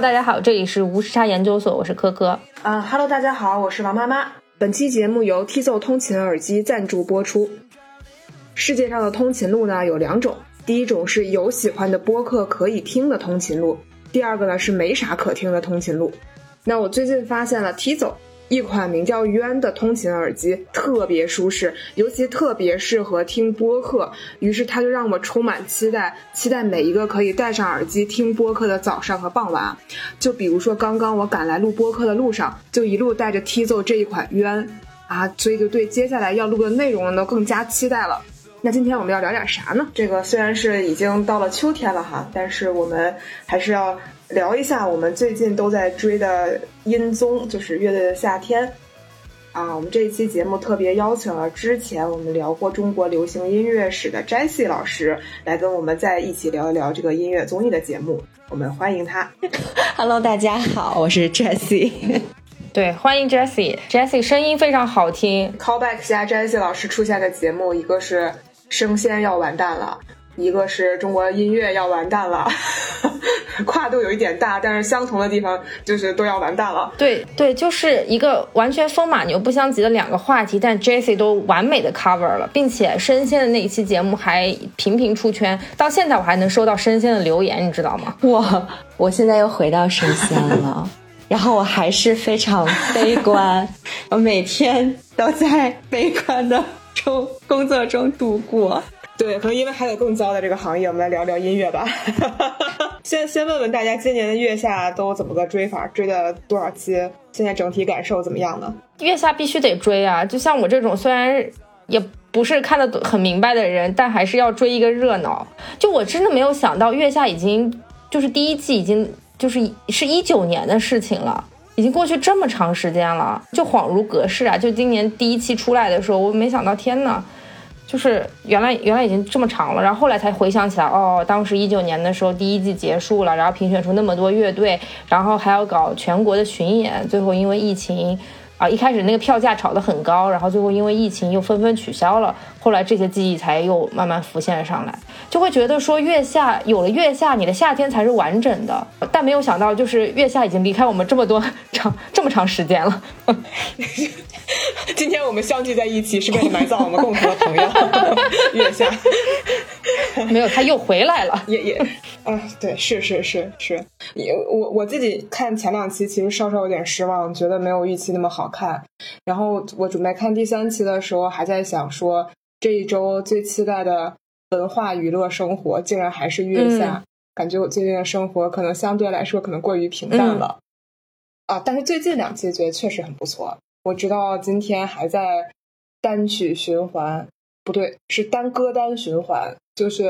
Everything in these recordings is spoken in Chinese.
大家好，这里是无时差研究所，我是珂珂。啊哈喽，大家好，我是王妈妈。本期节目由 T 奏通勤耳机赞助播出。世界上的通勤路呢有两种，第一种是有喜欢的播客可以听的通勤路，第二个呢是没啥可听的通勤路。那我最近发现了 T 奏。一款名叫渊的通勤耳机特别舒适，尤其特别适合听播客。于是它就让我充满期待，期待每一个可以戴上耳机听播客的早上和傍晚。就比如说刚刚我赶来录播客的路上，就一路带着 T 奏这一款渊啊，所以就对接下来要录的内容呢更加期待了。那今天我们要聊点啥呢？这个虽然是已经到了秋天了哈，但是我们还是要。聊一下我们最近都在追的音综，就是乐队的夏天啊。我们这一期节目特别邀请了之前我们聊过中国流行音乐史的 Jessie 老师来跟我们在一起聊一聊这个音乐综艺的节目。我们欢迎他。Hello，大家好，我是 Jessie。对，欢迎 Jessie。Jessie 声音非常好听。Callback 下 Jessie 老师出现的节目，一个是生鲜要完蛋了。一个是中国音乐要完蛋了，跨度有一点大，但是相同的地方就是都要完蛋了。对对，就是一个完全风马牛不相及的两个话题，但 Jessie 都完美的 cover 了，并且生鲜的那一期节目还频频出圈，到现在我还能收到生鲜的留言，你知道吗？哇，我现在又回到生鲜了，然后我还是非常悲观，我每天都在悲观的中工作中度过。对，可能因为还有更糟的这个行业，我们来聊聊音乐吧。先先问问大家，今年的月下都怎么个追法？追了多少期？现在整体感受怎么样呢？月下必须得追啊！就像我这种虽然也不是看得很明白的人，但还是要追一个热闹。就我真的没有想到，月下已经就是第一季已经就是是一九年的事情了，已经过去这么长时间了，就恍如隔世啊！就今年第一期出来的时候，我没想到，天呐！就是原来原来已经这么长了，然后后来才回想起来，哦，当时一九年的时候第一季结束了，然后评选出那么多乐队，然后还要搞全国的巡演，最后因为疫情。啊，一开始那个票价炒得很高，然后最后因为疫情又纷纷取消了，后来这些记忆才又慢慢浮现上来，就会觉得说月下有了月下，你的夏天才是完整的。但没有想到，就是月下已经离开我们这么多长 这么长时间了。今天我们相聚在一起，是为了埋葬我们共同的朋友 月下。没有，他又回来了，也也，啊，对，是是是是，也我我自己看前两期，其实稍稍有点失望，觉得没有预期那么好看。然后我准备看第三期的时候，还在想说，这一周最期待的文化娱乐生活，竟然还是月下。感觉我最近的生活可能相对来说可能过于平淡了。啊，但是最近两期觉得确实很不错。我直到今天还在单曲循环。不对，是单歌单循环，就是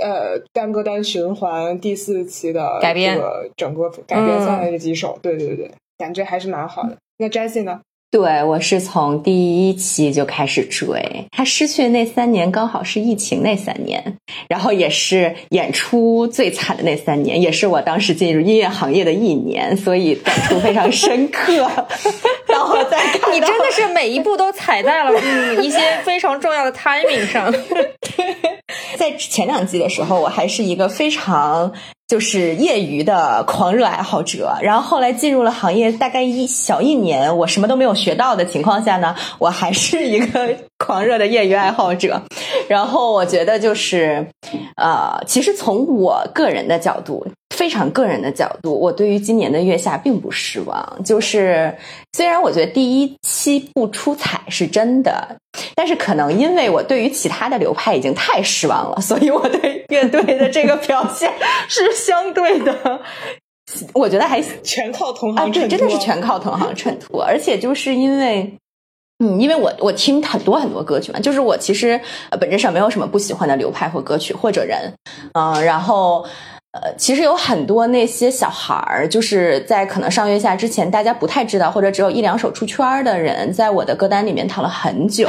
呃单歌单循环第四期的改编，整个改编下来的几首，对对对，感觉还是蛮好的。那 Jessie 呢？对我是从第一期就开始追，他失去的那三年刚好是疫情那三年，然后也是演出最惨的那三年，也是我当时进入音乐行业的一年，所以感触非常深刻。然后再看，你真的是每一步都踩在了嗯一些非常重要的 timing 上。在前两季的时候，我还是一个非常。就是业余的狂热爱好者，然后后来进入了行业，大概一小一年，我什么都没有学到的情况下呢，我还是一个 狂热的业余爱好者。然后我觉得就是，呃，其实从我个人的角度。非常个人的角度，我对于今年的月下并不失望。就是虽然我觉得第一期不出彩是真的，但是可能因为我对于其他的流派已经太失望了，所以我对乐队的这个表现是相对的。我觉得还全靠同行衬托，真的是全靠同行衬托。而且就是因为，嗯，因为我我听很多很多歌曲嘛，就是我其实本质上没有什么不喜欢的流派或歌曲或者人，嗯，然后。呃，其实有很多那些小孩儿，就是在可能上月下之前，大家不太知道，或者只有一两首出圈的人，在我的歌单里面躺了很久。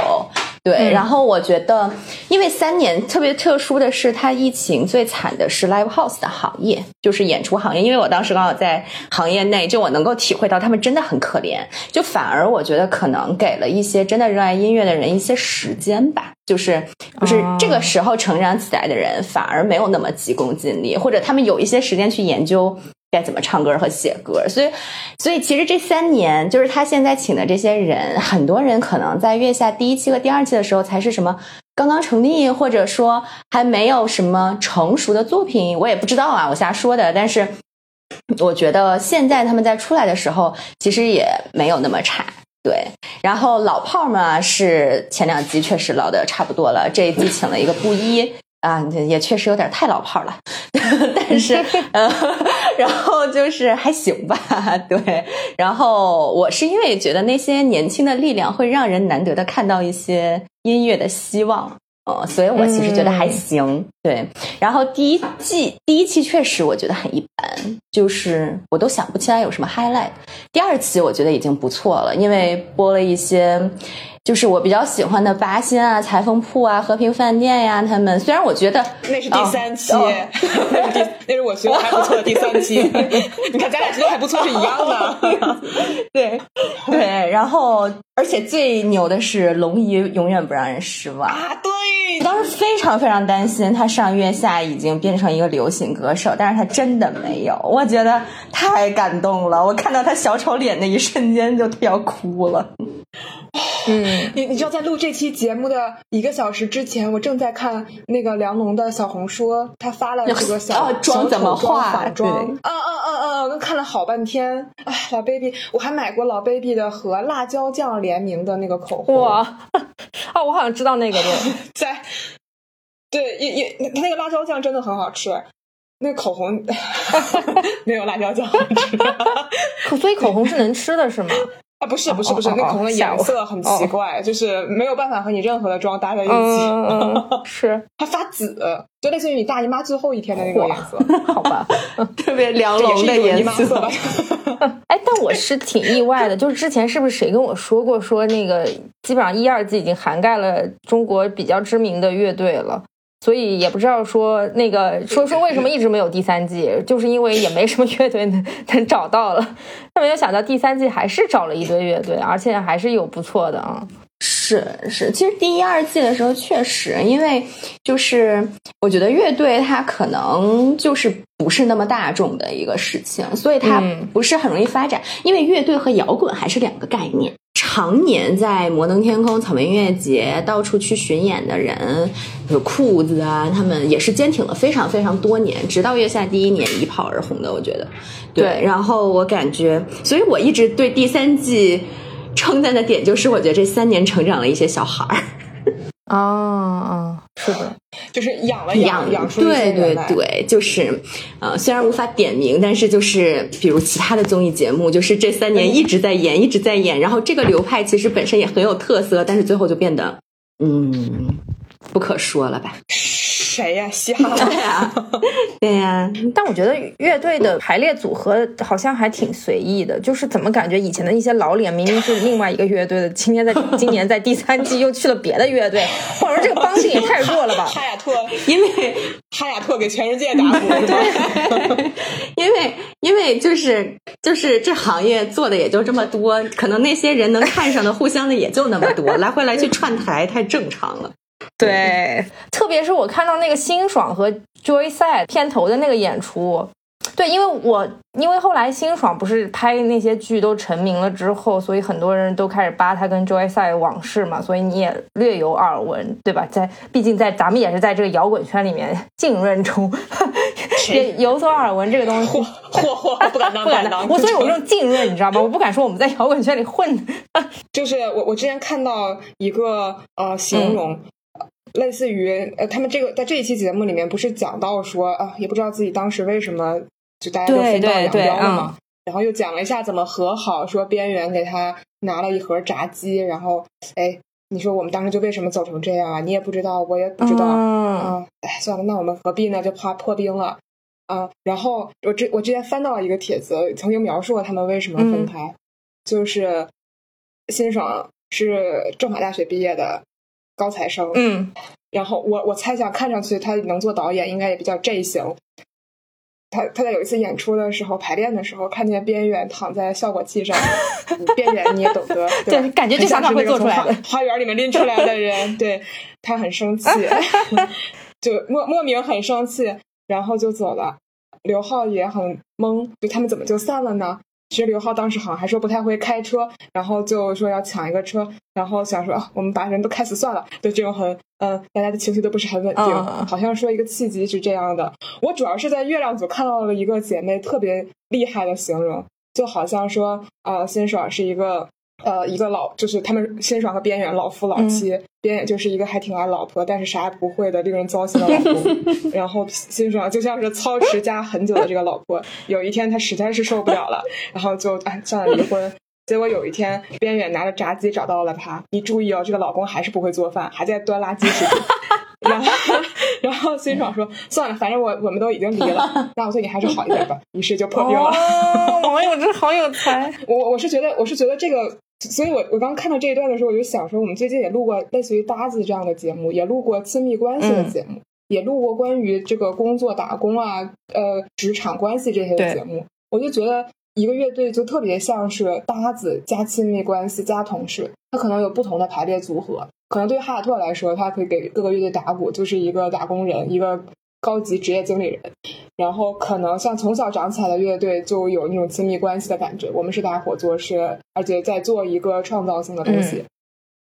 对，然后我觉得，因为三年特别特殊的是，它疫情最惨的是 live house 的行业，就是演出行业。因为我当时刚好在行业内，就我能够体会到他们真的很可怜。就反而我觉得可能给了一些真的热爱音乐的人一些时间吧。就是不是这个时候成长起来的人，反而没有那么急功近利，或者他们有一些时间去研究该怎么唱歌和写歌。所以，所以其实这三年，就是他现在请的这些人，很多人可能在月下第一期和第二期的时候才是什么刚刚成立，或者说还没有什么成熟的作品，我也不知道啊，我瞎说的。但是我觉得现在他们在出来的时候，其实也没有那么差。对，然后老炮儿嘛，是前两季确实老的差不多了，这一季请了一个布衣啊，也确实有点太老炮儿了，但是呃，然后就是还行吧，对，然后我是因为觉得那些年轻的力量会让人难得的看到一些音乐的希望。呃，所以我其实觉得还行，对。然后第一季第一期确实我觉得很一般，就是我都想不起来有什么 highlight。第二期我觉得已经不错了，因为播了一些。就是我比较喜欢的八仙啊、裁缝铺啊、和平饭店呀，他们虽然我觉得那是第三期，那是第那是我觉得还不错的第三期。你看咱俩学的还不错是一样的，对对。然后而且最牛的是龙姨永远不让人失望啊！对，当时非常非常担心他上月下已经变成一个流行歌手，但是他真的没有，我觉得太感动了。我看到他小丑脸那一瞬间就要哭了。嗯，你你知道，在录这期节目的一个小时之前，我正在看那个梁龙的小红书，他发了这个小妆怎么化反妆，嗯嗯嗯嗯，我看了好半天。哎，老 baby，我还买过老 baby 的和辣椒酱联名的那个口红。哇，哦，我好像知道那个 对，在对也也那个辣椒酱真的很好吃，那口红 没有辣椒酱好吃，所以口红是能吃的是吗？啊，不是不是不是，那口红的颜色很奇怪，就是没有办法和你任何的妆搭在一起。是 它发紫，就类似于你大姨妈最后一天的那个颜色，好吧，特别 凉龙的颜色。哎，但我是挺意外的，就是之前是不是谁跟我说过，说那个基本上一二季已经涵盖了中国比较知名的乐队了。所以也不知道说那个说说为什么一直没有第三季，就是因为也没什么乐队能能找到了。但没有想到第三季还是找了一堆乐队，而且还是有不错的啊。是是，其实第一二季的时候确实，因为就是我觉得乐队它可能就是不是那么大众的一个事情，所以它不是很容易发展。因为乐队和摇滚还是两个概念。常年在摩登天空、草莓音乐节到处去巡演的人，有裤子啊，他们也是坚挺了非常非常多年，直到月下第一年一炮而红的。我觉得，对。然后我感觉，所以我一直对第三季 称赞的点就是，我觉得这三年成长了一些小孩儿。啊啊，是的，就是养了养养出对对对，就是呃，虽然无法点名，但是就是比如其他的综艺节目，就是这三年一直在演，一直在演，然后这个流派其实本身也很有特色，但是最后就变得嗯不可说了吧。谁呀？嘻哈呀，对呀。但我觉得乐队的排列组合好像还挺随意的，就是怎么感觉以前的一些老脸明明是另外一个乐队的，今天在今年在第三季又去了别的乐队，或者说这个帮性也太弱了吧？哈雅特，因为哈雅特给全世界打鼓，对，因为因为就是就是这行业做的也就这么多，可能那些人能看上的互相的也就那么多，来回来去串台太正常了。对，特别是我看到那个辛爽和 Joy 赛片头的那个演出，对，因为我因为后来辛爽不是拍那些剧都成名了之后，所以很多人都开始扒他跟 Joy 赛往事嘛，所以你也略有耳闻，对吧？在毕竟在咱们也是在这个摇滚圈里面 浸润中，也有所耳闻这个东西。嚯嚯，不敢当，不敢当。我所以我用浸润，你知道吗？我不敢说我们在摇滚圈里混。就是我我之前看到一个呃形容。类似于呃，他们这个在这一期节目里面不是讲到说啊，也不知道自己当时为什么就大家都分道扬镳了嘛，然后又讲了一下怎么和好，说边缘给他拿了一盒炸鸡，然后哎，你说我们当时就为什么走成这样啊？你也不知道，我也不知道啊，哎，算了，那我们何必呢？就怕破冰了啊。然后我之我之前翻到了一个帖子，曾经描述过他们为什么分开，就是辛爽是政法大学毕业的。高材生，嗯，然后我我猜想，看上去他能做导演，应该也比较 J 型。他他在有一次演出的时候排练的时候，看见边缘躺在效果器上，边缘你也懂得，对，感觉就像他会做出来的花园里面拎出来的人，对他很生气，就莫莫名很生气，然后就走了。刘浩也很懵，就他们怎么就散了呢？其实刘浩当时好像还说不太会开车，然后就说要抢一个车，然后想说啊我们把人都开死算了，就这种很嗯，大家的情绪都不是很稳定，好像说一个契机是这样的。我主要是在月亮组看到了一个姐妹特别厉害的形容，就好像说啊，辛爽是一个。呃，一个老就是他们辛爽和边远老夫老妻，边远就是一个还挺爱老婆，但是啥也不会的令人糟心的老公。然后辛爽就像是操持家很久的这个老婆，有一天他实在是受不了了，然后就哎算了离婚。结果有一天边远拿着炸鸡找到了他，你注意哦，这个老公还是不会做饭，还在端垃圾食品。然后 然后辛爽说算了，反正我我们都已经离了，那我对你还是好一点吧。于是就破冰了。网友真好有才。我我是觉得我是觉得这个。所以，我我刚看到这一段的时候，我就想说，我们最近也录过类似于搭子这样的节目，也录过亲密关系的节目，也录过关于这个工作打工啊，呃，职场关系这些的节目。我就觉得一个乐队就特别像是搭子加亲密关系加同事，它可能有不同的排列组合。可能对哈亚特来说，他可以给各个乐队打鼓，就是一个打工人，一个。高级职业经理人，然后可能像从小长起来的乐队就有那种亲密关系的感觉。我们是大伙做事，而且在做一个创造性的东西。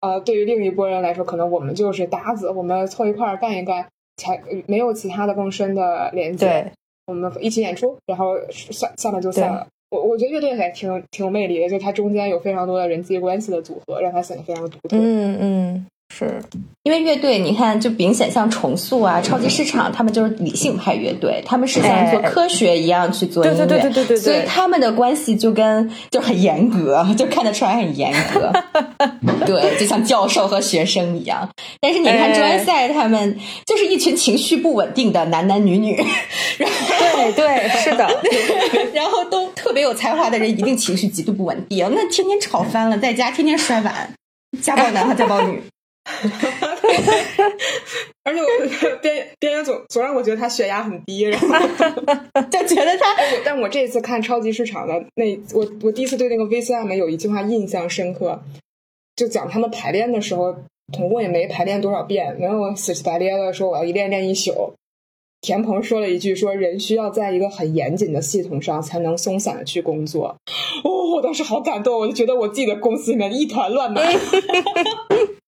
呃，对于另一波人来说，可能我们就是搭子，我们凑一块儿干一干，才没有其他的更深的连接。我们一起演出，然后散散了就散了。我我觉得乐队还挺挺有魅力的，就它中间有非常多的人际关系的组合，让它显得非常独特。嗯嗯。是。因为乐队，你看，就明显像重塑啊、超级市场，他们就是理性派乐队，他们是像做科学一样去做音乐，对对对对对，所以他们的关系就跟就很严格，就看得出来很严格，对，就像教授和学生一样。但是你看专赛，他们就是一群情绪不稳定的男男女女，然后对对，是的，然后都特别有才华的人，一定情绪极度不稳定，那天天吵翻了，在家天天摔碗，家暴男和家暴女。而且我边边缘总总让我觉得他血压很低，然后 就觉得他。但我这次看超级市场的那，我我第一次对那个 VCM 有一句话印象深刻，就讲他们排练的时候，总共也没排练多少遍，没有死乞白咧的说我要一练练一宿。田鹏说了一句：“说人需要在一个很严谨的系统上才能松散的去工作。”哦，我当时好感动，我就觉得我自己的公司里面一团乱麻。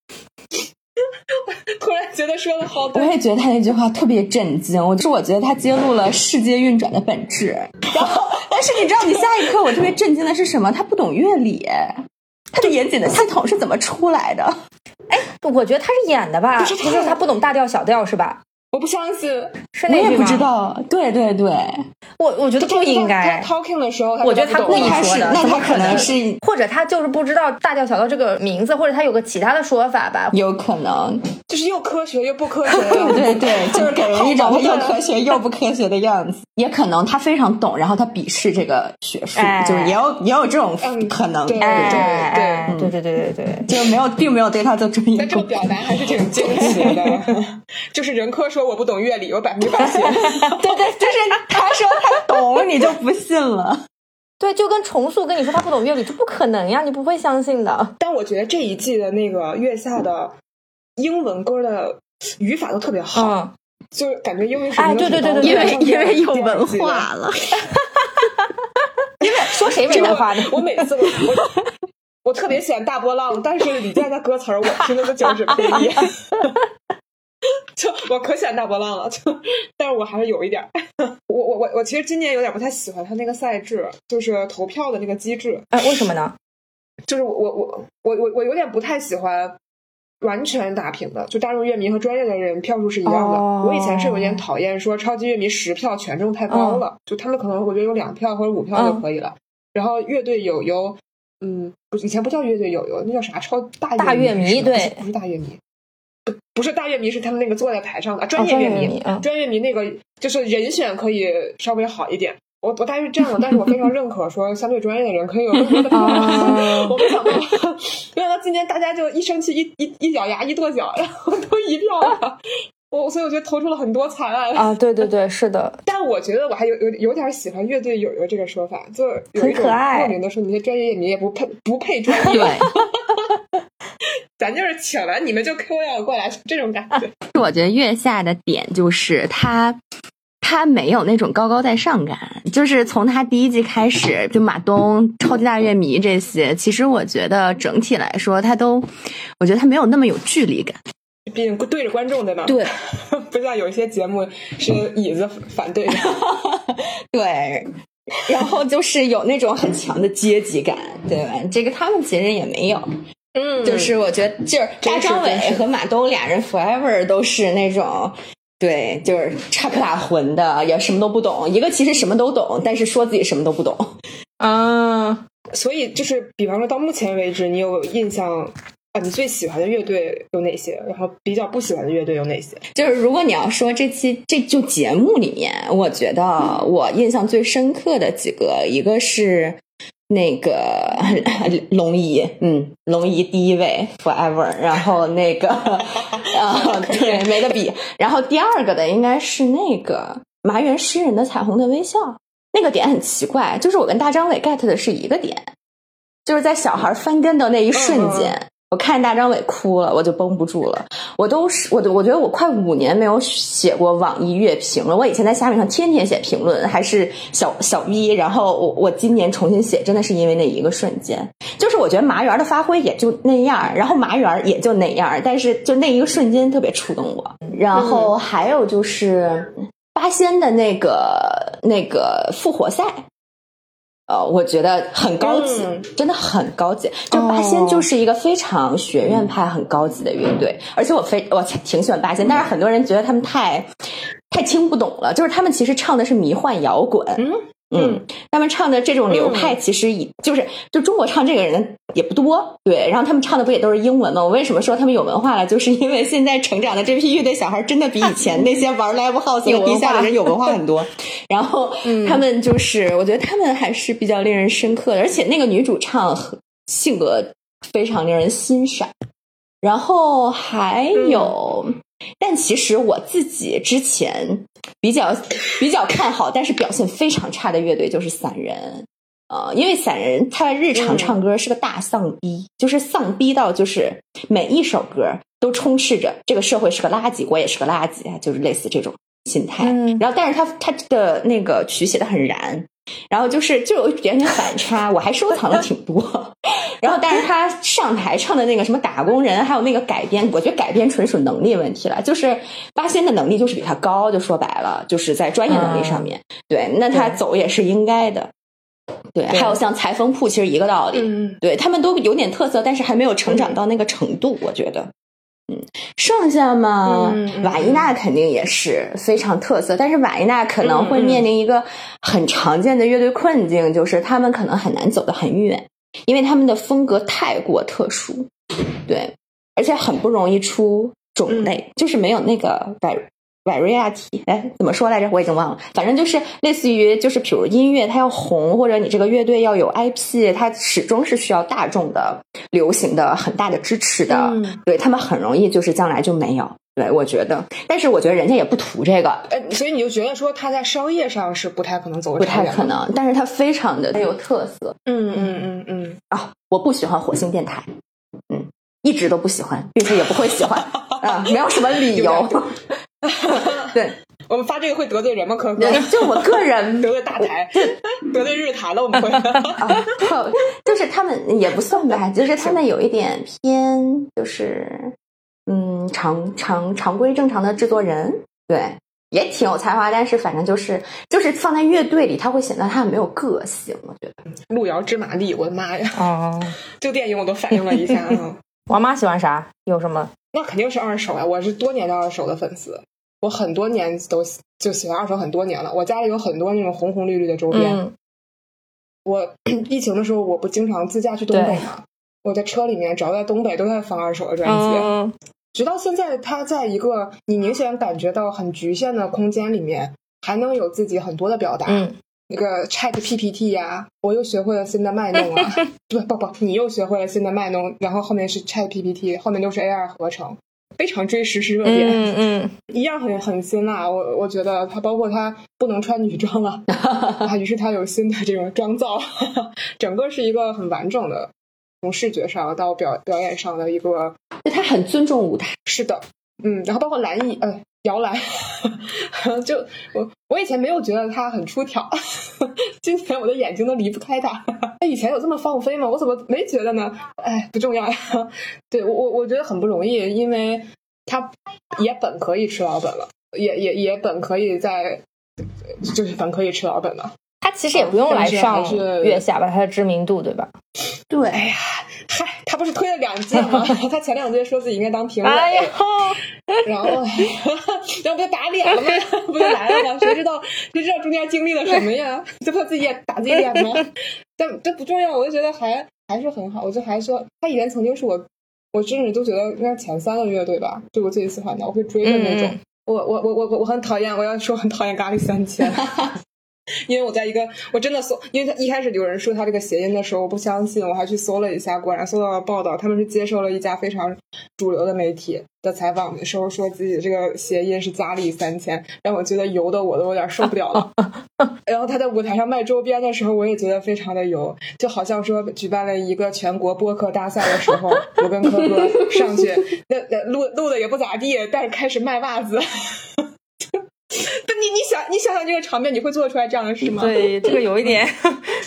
突然觉得说的好，我也觉得他那句话特别震惊。我是我觉得他揭露了世界运转的本质。然后，但是你知道，你下一刻我特别震惊的是什么？他不懂乐理，他的严谨的系统是怎么出来的？哎，我觉得他是演的吧？不是他不懂大调小调是吧？我不相信，是那句吗？不知道，对对对，我我觉得不应该。Talking 的时候，我觉得他故意说的，那他可能是，或者他就是不知道大调小调这个名字，或者他有个其他的说法吧？有可能，就是又科学又不科学，对 对对，就是给人一种又科学又不科学的样子。也可能他非常懂，然后他鄙视这个学术，就是也有也有这种可能。对对对对对对对，就没有，并没有对他做专业。这种表达还是挺惊奇的，就是人科说。我不懂乐理，我百分之百信。对对，就是他说他懂，你就不信了。对，就跟重塑跟你说他不懂乐理，这不可能呀，你不会相信的。但我觉得这一季的那个月下的英文歌的语法都特别好，就是感觉英文水平对对对对，因为因为有文化了。因 为说谁没文化呢？我每次我我我特别喜欢大波浪，但是李健的歌词我听的就是呸哩。就我可喜欢大波浪了，就但是我还是有一点，我我我我其实今年有点不太喜欢他那个赛制，就是投票的那个机制。哎，为什么呢？就是我我我我我我有点不太喜欢完全打平的，就大众乐迷和专业的人票数是一样的。我以前是有点讨厌说超级乐迷十票权重太高了，就他们可能我觉得有两票或者五票就可以了。然后乐队友友，嗯，以前不叫乐队友友，那叫啥超大大乐迷？对，不是大乐迷。不不是大乐迷，是他们那个坐在台上的专业乐迷。专业迷那个就是人选可以稍微好一点。我我大约是这样的，但是我非常认可说相对专业的人可以有更多的 票。我没想到，没想到今年大家就一生气，一一一咬牙，一跺脚，然后都一票了。我所以我觉得投出了很多惨案啊！对对对，是的。但我觉得我还有有有点喜欢乐队友友这个说法，就有一种莫名的说，你些专业乐迷也不配不配专业。对。咱就是请了你们就 Q 要过来这种感觉。我觉得月下的点就是他，他没有那种高高在上感，就是从他第一季开始，就马东、超级大乐迷这些，其实我觉得整体来说，他都，我觉得他没有那么有距离感。毕竟对着观众对吧？对，不像有一些节目是椅子反对的。对，然后就是有那种很强的阶级感，对吧？这个他们其实也没有。嗯，就是我觉得，就是大张伟和马东俩人 forever 都是那种，对，就是插科打诨的，也什么都不懂。一个其实什么都懂，但是说自己什么都不懂。啊，所以就是，比方说到目前为止，你有印象？啊，你最喜欢的乐队有哪些？然后比较不喜欢的乐队有哪些？就是如果你要说这期这就节目里面，我觉得我印象最深刻的几个，一个是那个龙姨，嗯，龙姨第一位 forever，然后那个 啊，对，没得比。然后第二个的应该是那个麻原诗人的彩虹的微笑，那个点很奇怪，就是我跟大张伟 get 的是一个点，就是在小孩翻跟头那一瞬间。我看大张伟哭了，我就绷不住了。我都是我，我觉得我快五年没有写过网易乐评了。我以前在虾米上天天写评论，还是小小 V。然后我我今年重新写，真的是因为那一个瞬间。就是我觉得麻园的发挥也就那样，然后麻园也就那样，但是就那一个瞬间特别触动我。然后还有就是八仙的那个那个复活赛。呃，我觉得很高级，真的很高级。就八仙就是一个非常学院派、很高级的乐队，而且我非我挺喜欢八仙，但是很多人觉得他们太太听不懂了，就是他们其实唱的是迷幻摇滚。嗯，他们唱的这种流派其实也就是就中国唱这个人也不多，对。然后他们唱的不也都是英文吗？我为什么说他们有文化了？就是因为现在成长的这批乐队小孩真的比以前那些玩 live house 和地下的人有文化 很多。然后他们就是，我觉得他们还是比较令人深刻的，而且那个女主唱性格非常令人欣赏。然后还有。但其实我自己之前比较比较看好，但是表现非常差的乐队就是散人，呃，因为散人他日常唱歌是个大丧逼，就是丧逼到就是每一首歌都充斥着这个社会是个垃圾，我也是个垃圾，就是类似这种心态。然后，但是他他的那个曲写的很燃。然后就是就有一点点反差，我还收藏了挺多。然后，但是他上台唱的那个什么打工人，还有那个改编，我觉得改编纯属能力问题了。就是八仙的能力就是比他高，就说白了，就是在专业能力上面。对，那他走也是应该的。对，还有像裁缝铺，其实一个道理。嗯对他们都有点特色，但是还没有成长到那个程度，我觉得。剩下嘛，瓦伊娜肯定也是非常特色，但是瓦伊娜可能会面临一个很常见的乐队困境，就是他们可能很难走得很远，因为他们的风格太过特殊，对，而且很不容易出种类，就是没有那个 variety，哎，怎么说来着？我已经忘了。反正就是类似于，就是比如音乐它要红，或者你这个乐队要有 IP，它始终是需要大众的流行的很大的支持的。对他们很容易就是将来就没有。对我觉得，但是我觉得人家也不图这个。呃，所以你就觉得说他在商业上是不太可能走不太可能，但是他非常的有特色。嗯嗯嗯嗯。啊，我不喜欢火星电台。嗯，一直都不喜欢，并且也不会喜欢 啊，没有什么理由。对，我们发这个会得罪人吗？可可？就我个人 得罪大台，得罪日坛了，我们会。就是他们也不算吧，就是他们有一点偏，就是嗯，常常常规正常的制作人，对，也挺有才华，但是反正就是就是放在乐队里，他会显得他很没有个性。我觉得路遥知马力，我的妈呀！哦，这个电影我都反应了一下啊。王妈喜欢啥？有什么？那肯定是二手呀！我是多年的二手的粉丝。我很多年都就喜欢二手很多年了，我家里有很多那种红红绿绿的周边。我 疫情的时候，我不经常自驾去东北吗？我在车里面，只要在东北，都在放二手的专辑。直到现在，它在一个你明显感觉到很局限的空间里面，还能有自己很多的表达。那个 Chat PPT 呀，我又学会了新的卖弄啊！不不不，你又学会了新的卖弄，然后后面是 Chat PPT，后面就是 AI 合成。非常追时事热点，嗯嗯，一样很很辛辣。我我觉得他包括他不能穿女装了，啊，于是他有新的这种妆造，整个是一个很完整的，从视觉上到表表演上的一个。他很尊重舞台，是的，嗯，然后包括蓝衣，呃，摇篮，就我我以前没有觉得他很出挑，今天我的眼睛都离不开他。他 以前有这么放飞吗？我怎么没觉得呢？哎，不重要呀。对我我我觉得很不容易，因为他也本可以吃老本了，也也也本可以在，就是本可以吃老本了。他其实也不用来上月下吧，他的知名度对吧？对，哎呀，嗨，他不是推了两届吗？他前两届说自己应该当评委，然后，然后，然后不就打脸了吗？不就来了吗？谁知道谁知道中间经历了什么呀？就怕自己也打自己脸吗？但这不重要，我就觉得还还是很好。我就还说，他以前曾经是我，我甚至都觉得应该前三个乐队吧，就我最喜欢的，我会追的那种。我我我我我很讨厌，我要说很讨厌咖喱三千。因为我在一个我真的搜，因为他一开始有人说他这个谐音的时候，我不相信，我还去搜了一下，果然搜到了报道，他们是接受了一家非常主流的媒体的采访的时候，说自己这个谐音是佳丽三千，让我觉得油的我都有点受不了了。然后他在舞台上卖周边的时候，我也觉得非常的油，就好像说举办了一个全国播客大赛的时候，我跟科哥上去，那那录录的也不咋地，但是开始卖袜子。你你想你想想这个场面，你会做出来这样的事吗？对，这个有一点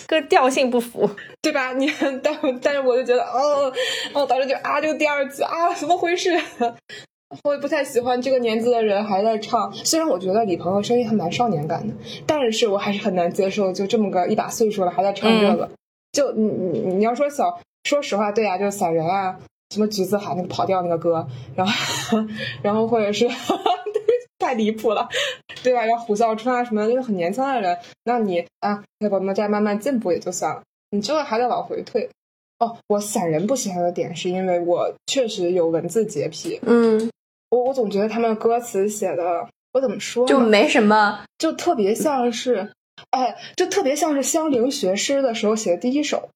跟调性不符，对吧？你但但是我就觉得，哦哦，当时就啊，这个第二句啊，怎么回事？我也不太喜欢这个年纪的人还在唱，虽然我觉得李鹏的声音还蛮少年感的，但是我还是很难接受，就这么个一把岁数了还在唱这个。就你你你要说小，说实话，对呀，就是散人啊，什么橘子海那个跑调那个歌，然后 然后或者是。太离谱了，对吧？要胡笑春啊什么的，就是很年轻的人，那你啊，那我们再慢慢进步也就算了。你这个还得往回退。哦，我散人不喜欢的点是因为我确实有文字洁癖。嗯，我我总觉得他们歌词写的，我怎么说就没什么，就特别像是，哎，就特别像是香菱学诗的时候写的第一首。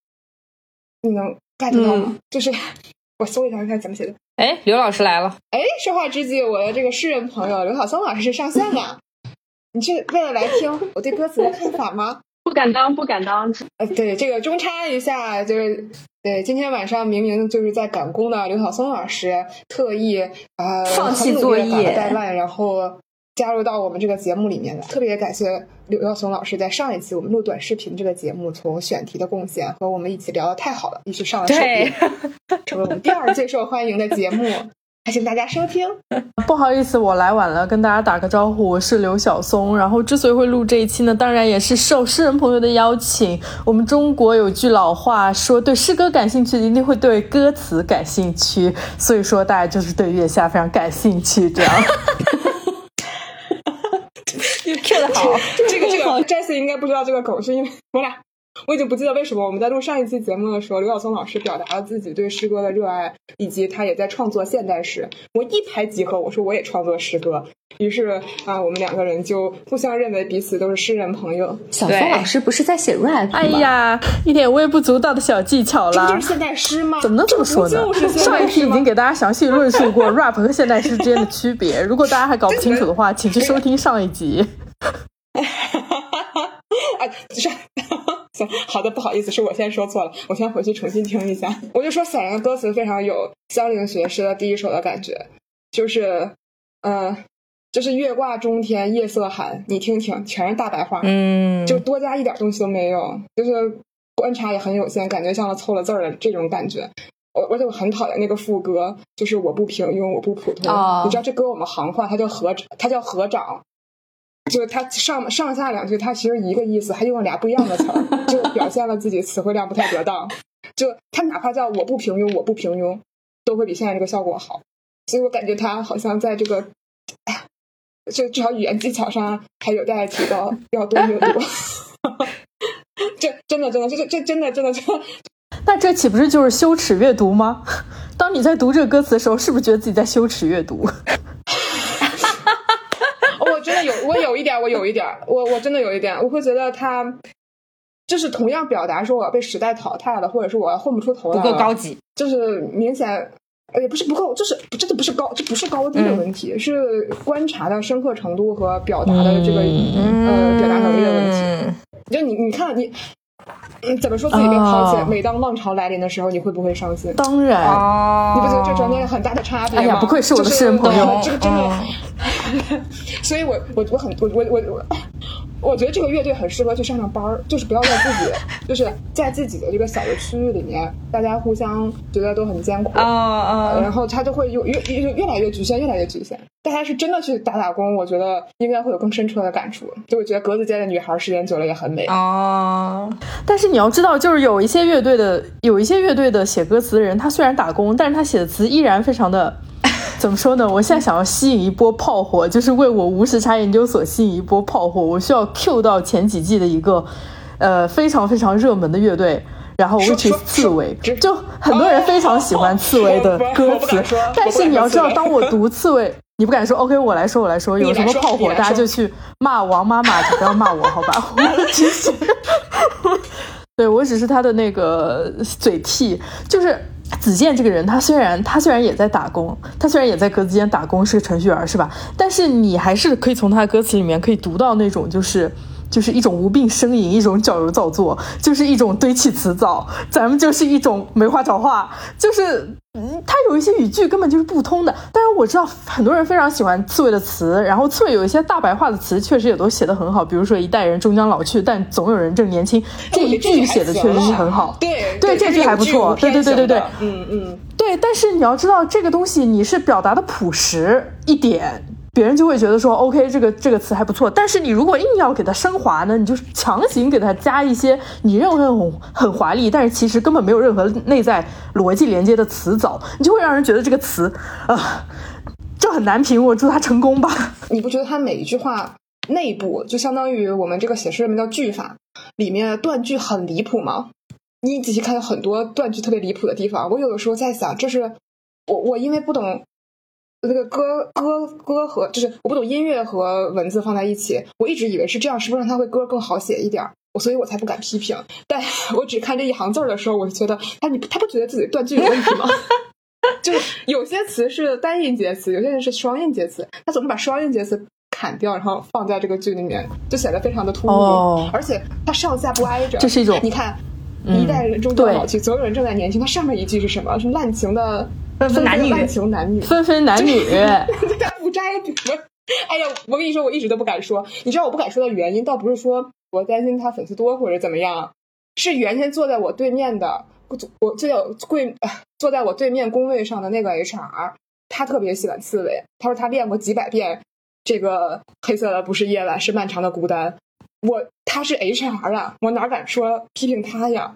你能 get 到吗？就是 我搜一下看怎么写的。哎，刘老师来了！哎，说话之际，我的这个诗人朋友刘晓松老师上线了。你是为了来听我对歌词的看法吗？不敢当，不敢当。呃，对，这个中插一下，就是对，今天晚上明明就是在赶工的刘晓松老师特意啊放弃作业，带烂，然后。加入到我们这个节目里面的，特别感谢刘耀松老师在上一期我们录短视频这个节目从选题的贡献和我们一起聊的太好了，一起上了首页，成为我们第二最受欢迎的节目，还请大家收听。不好意思，我来晚了，跟大家打个招呼，我是刘晓松。然后之所以会录这一期呢，当然也是受诗人朋友的邀请。我们中国有句老话说，对诗歌感兴趣一定会对歌词感兴趣，所以说大家就是对月下非常感兴趣，这样。好，这个这个 Jesse 应该不知道这个梗，是因为我俩。我已经不记得为什么我们在录上一期节目的时候，刘晓松老师表达了自己对诗歌的热爱，以及他也在创作现代诗。我一拍即合，我说我也创作诗歌。于是啊，我们两个人就互相认为彼此都是诗人朋友。小松老师不是在写 rap 哎呀，一点微不足道的小技巧了。这就是现代诗吗？怎么能这么说呢？上一期已经给大家详细论述过 rap 和现代诗之间的区别。如果大家还搞不清楚的话，请去收听上一集。啊，是。行好的，不好意思，是我先说错了，我先回去重新听一下。我就说散人的歌词非常有香菱学诗的第一首的感觉，就是，嗯，就是月挂中天夜色寒，你听听，全是大白话，嗯，就多加一点东西都没有，就是观察也很有限，感觉像凑了字儿的这种感觉。我而且我很讨厌那个副歌，就是我不平庸，我不普通，你知道这歌我们行话，它叫合，它叫合掌。就是他上上下两句，他其实一个意思，还用了俩不一样的词儿，就表现了自己词汇量不太得当。就他哪怕叫我不平庸，我不平庸，都会比现在这个效果好。所以我感觉他好像在这个，就至少语言技巧上还有待提高，要多阅读。这真的真的，这这真的真的，那这岂不是就是羞耻阅读吗？当你在读这个歌词的时候，是不是觉得自己在羞耻阅读？有我有一点，我有一点，我我真的有一点，我会觉得他就是同样表达说我要被时代淘汰了，或者是我要混不出头来，不够高级，就是明显也不是不够，就是真的不是高，这不是高低的问题，是观察的深刻程度和表达的这个呃表达能力的问题。就你你看你。你怎么说自己被抛弃？每当浪潮来临的时候，你会不会伤心？当然，你不觉得这中间有很大的差别吗？哎呀，不愧是我的私人朋友，这个真的。所以我我我很我我我我。我觉得这个乐队很适合去上上班儿，就是不要在自己，就是在自己的这个小的区域里面，大家互相觉得都很艰苦啊啊，然后他就会有越越越来越局限，越来越局限。大家是真的去打打工，我觉得应该会有更深刻的感触。就我觉得格子间的女孩时间久了也很美啊。但是你要知道，就是有一些乐队的有一些乐队的写歌词的人，他虽然打工，但是他写的词依然非常的。怎么说呢？我现在想要吸引一波炮火，就是为我无时差研究所吸引一波炮火。我需要 Q 到前几季的一个，呃，非常非常热门的乐队，然后 which is 刺猬，就很多人非常喜欢刺猬的歌词。但是你要知道，当我读刺猬，你不敢说，OK，我来说，我来说，有什么炮火，大家就去骂王妈妈，就不要骂我，好吧？我只是，对我只是他的那个嘴替，就是。子健这个人，他虽然他虽然也在打工，他虽然也在格子间打工，是个程序员，是吧？但是你还是可以从他的歌词里面可以读到那种就是。就是一种无病呻吟，一种矫揉造作，就是一种堆砌辞藻，咱们就是一种没话找话，就是嗯，他有一些语句根本就是不通的。但是我知道很多人非常喜欢刺猬的词，然后刺猬有一些大白话的词，确实也都写得很好。比如说“一代人终将老去，但总有人正年轻”，这一句写的确实是很好。对对，这句还不错。对对对对对，嗯嗯，对。但是你要知道，这个东西你是表达的朴实一点。别人就会觉得说，OK，这个这个词还不错。但是你如果硬要给它升华呢，你就强行给它加一些你认为很很华丽，但是其实根本没有任何内在逻辑连接的词藻，你就会让人觉得这个词啊，就很难评。我祝他成功吧。你不觉得他每一句话内部就相当于我们这个写诗人们叫句法里面断句很离谱吗？你仔细看，有很多断句特别离谱的地方。我有的时候在想，这是我我因为不懂。那个歌歌歌和就是我不懂音乐和文字放在一起，我一直以为是这样，是不是让他会歌更好写一点？我所以，我才不敢批评。但 我只看这一行字儿的时候，我就觉得，他你他不觉得自己断句有问题吗？就是有些词是单音节词，有些人是双音节词，他总是把双音节词砍掉，然后放在这个句里面，就显得非常的突兀。而且他上下不挨着，这是一种你看，一代人终将老去，总有人正在年轻。他上面一句是什么？是滥情的。分分男女，滥情男女，分分男女。他 不摘哎呀，我跟你说，我一直都不敢说。你知道我不敢说的原因，倒不是说我担心他粉丝多或者怎么样，是原先坐在我对面的，我坐在柜 坐在我对面工位上的那个 HR，他特别喜欢刺猬。他说他练过几百遍这个黑色的不是夜晚，是漫长的孤单。我他是 HR 啊，我哪敢说批评他呀？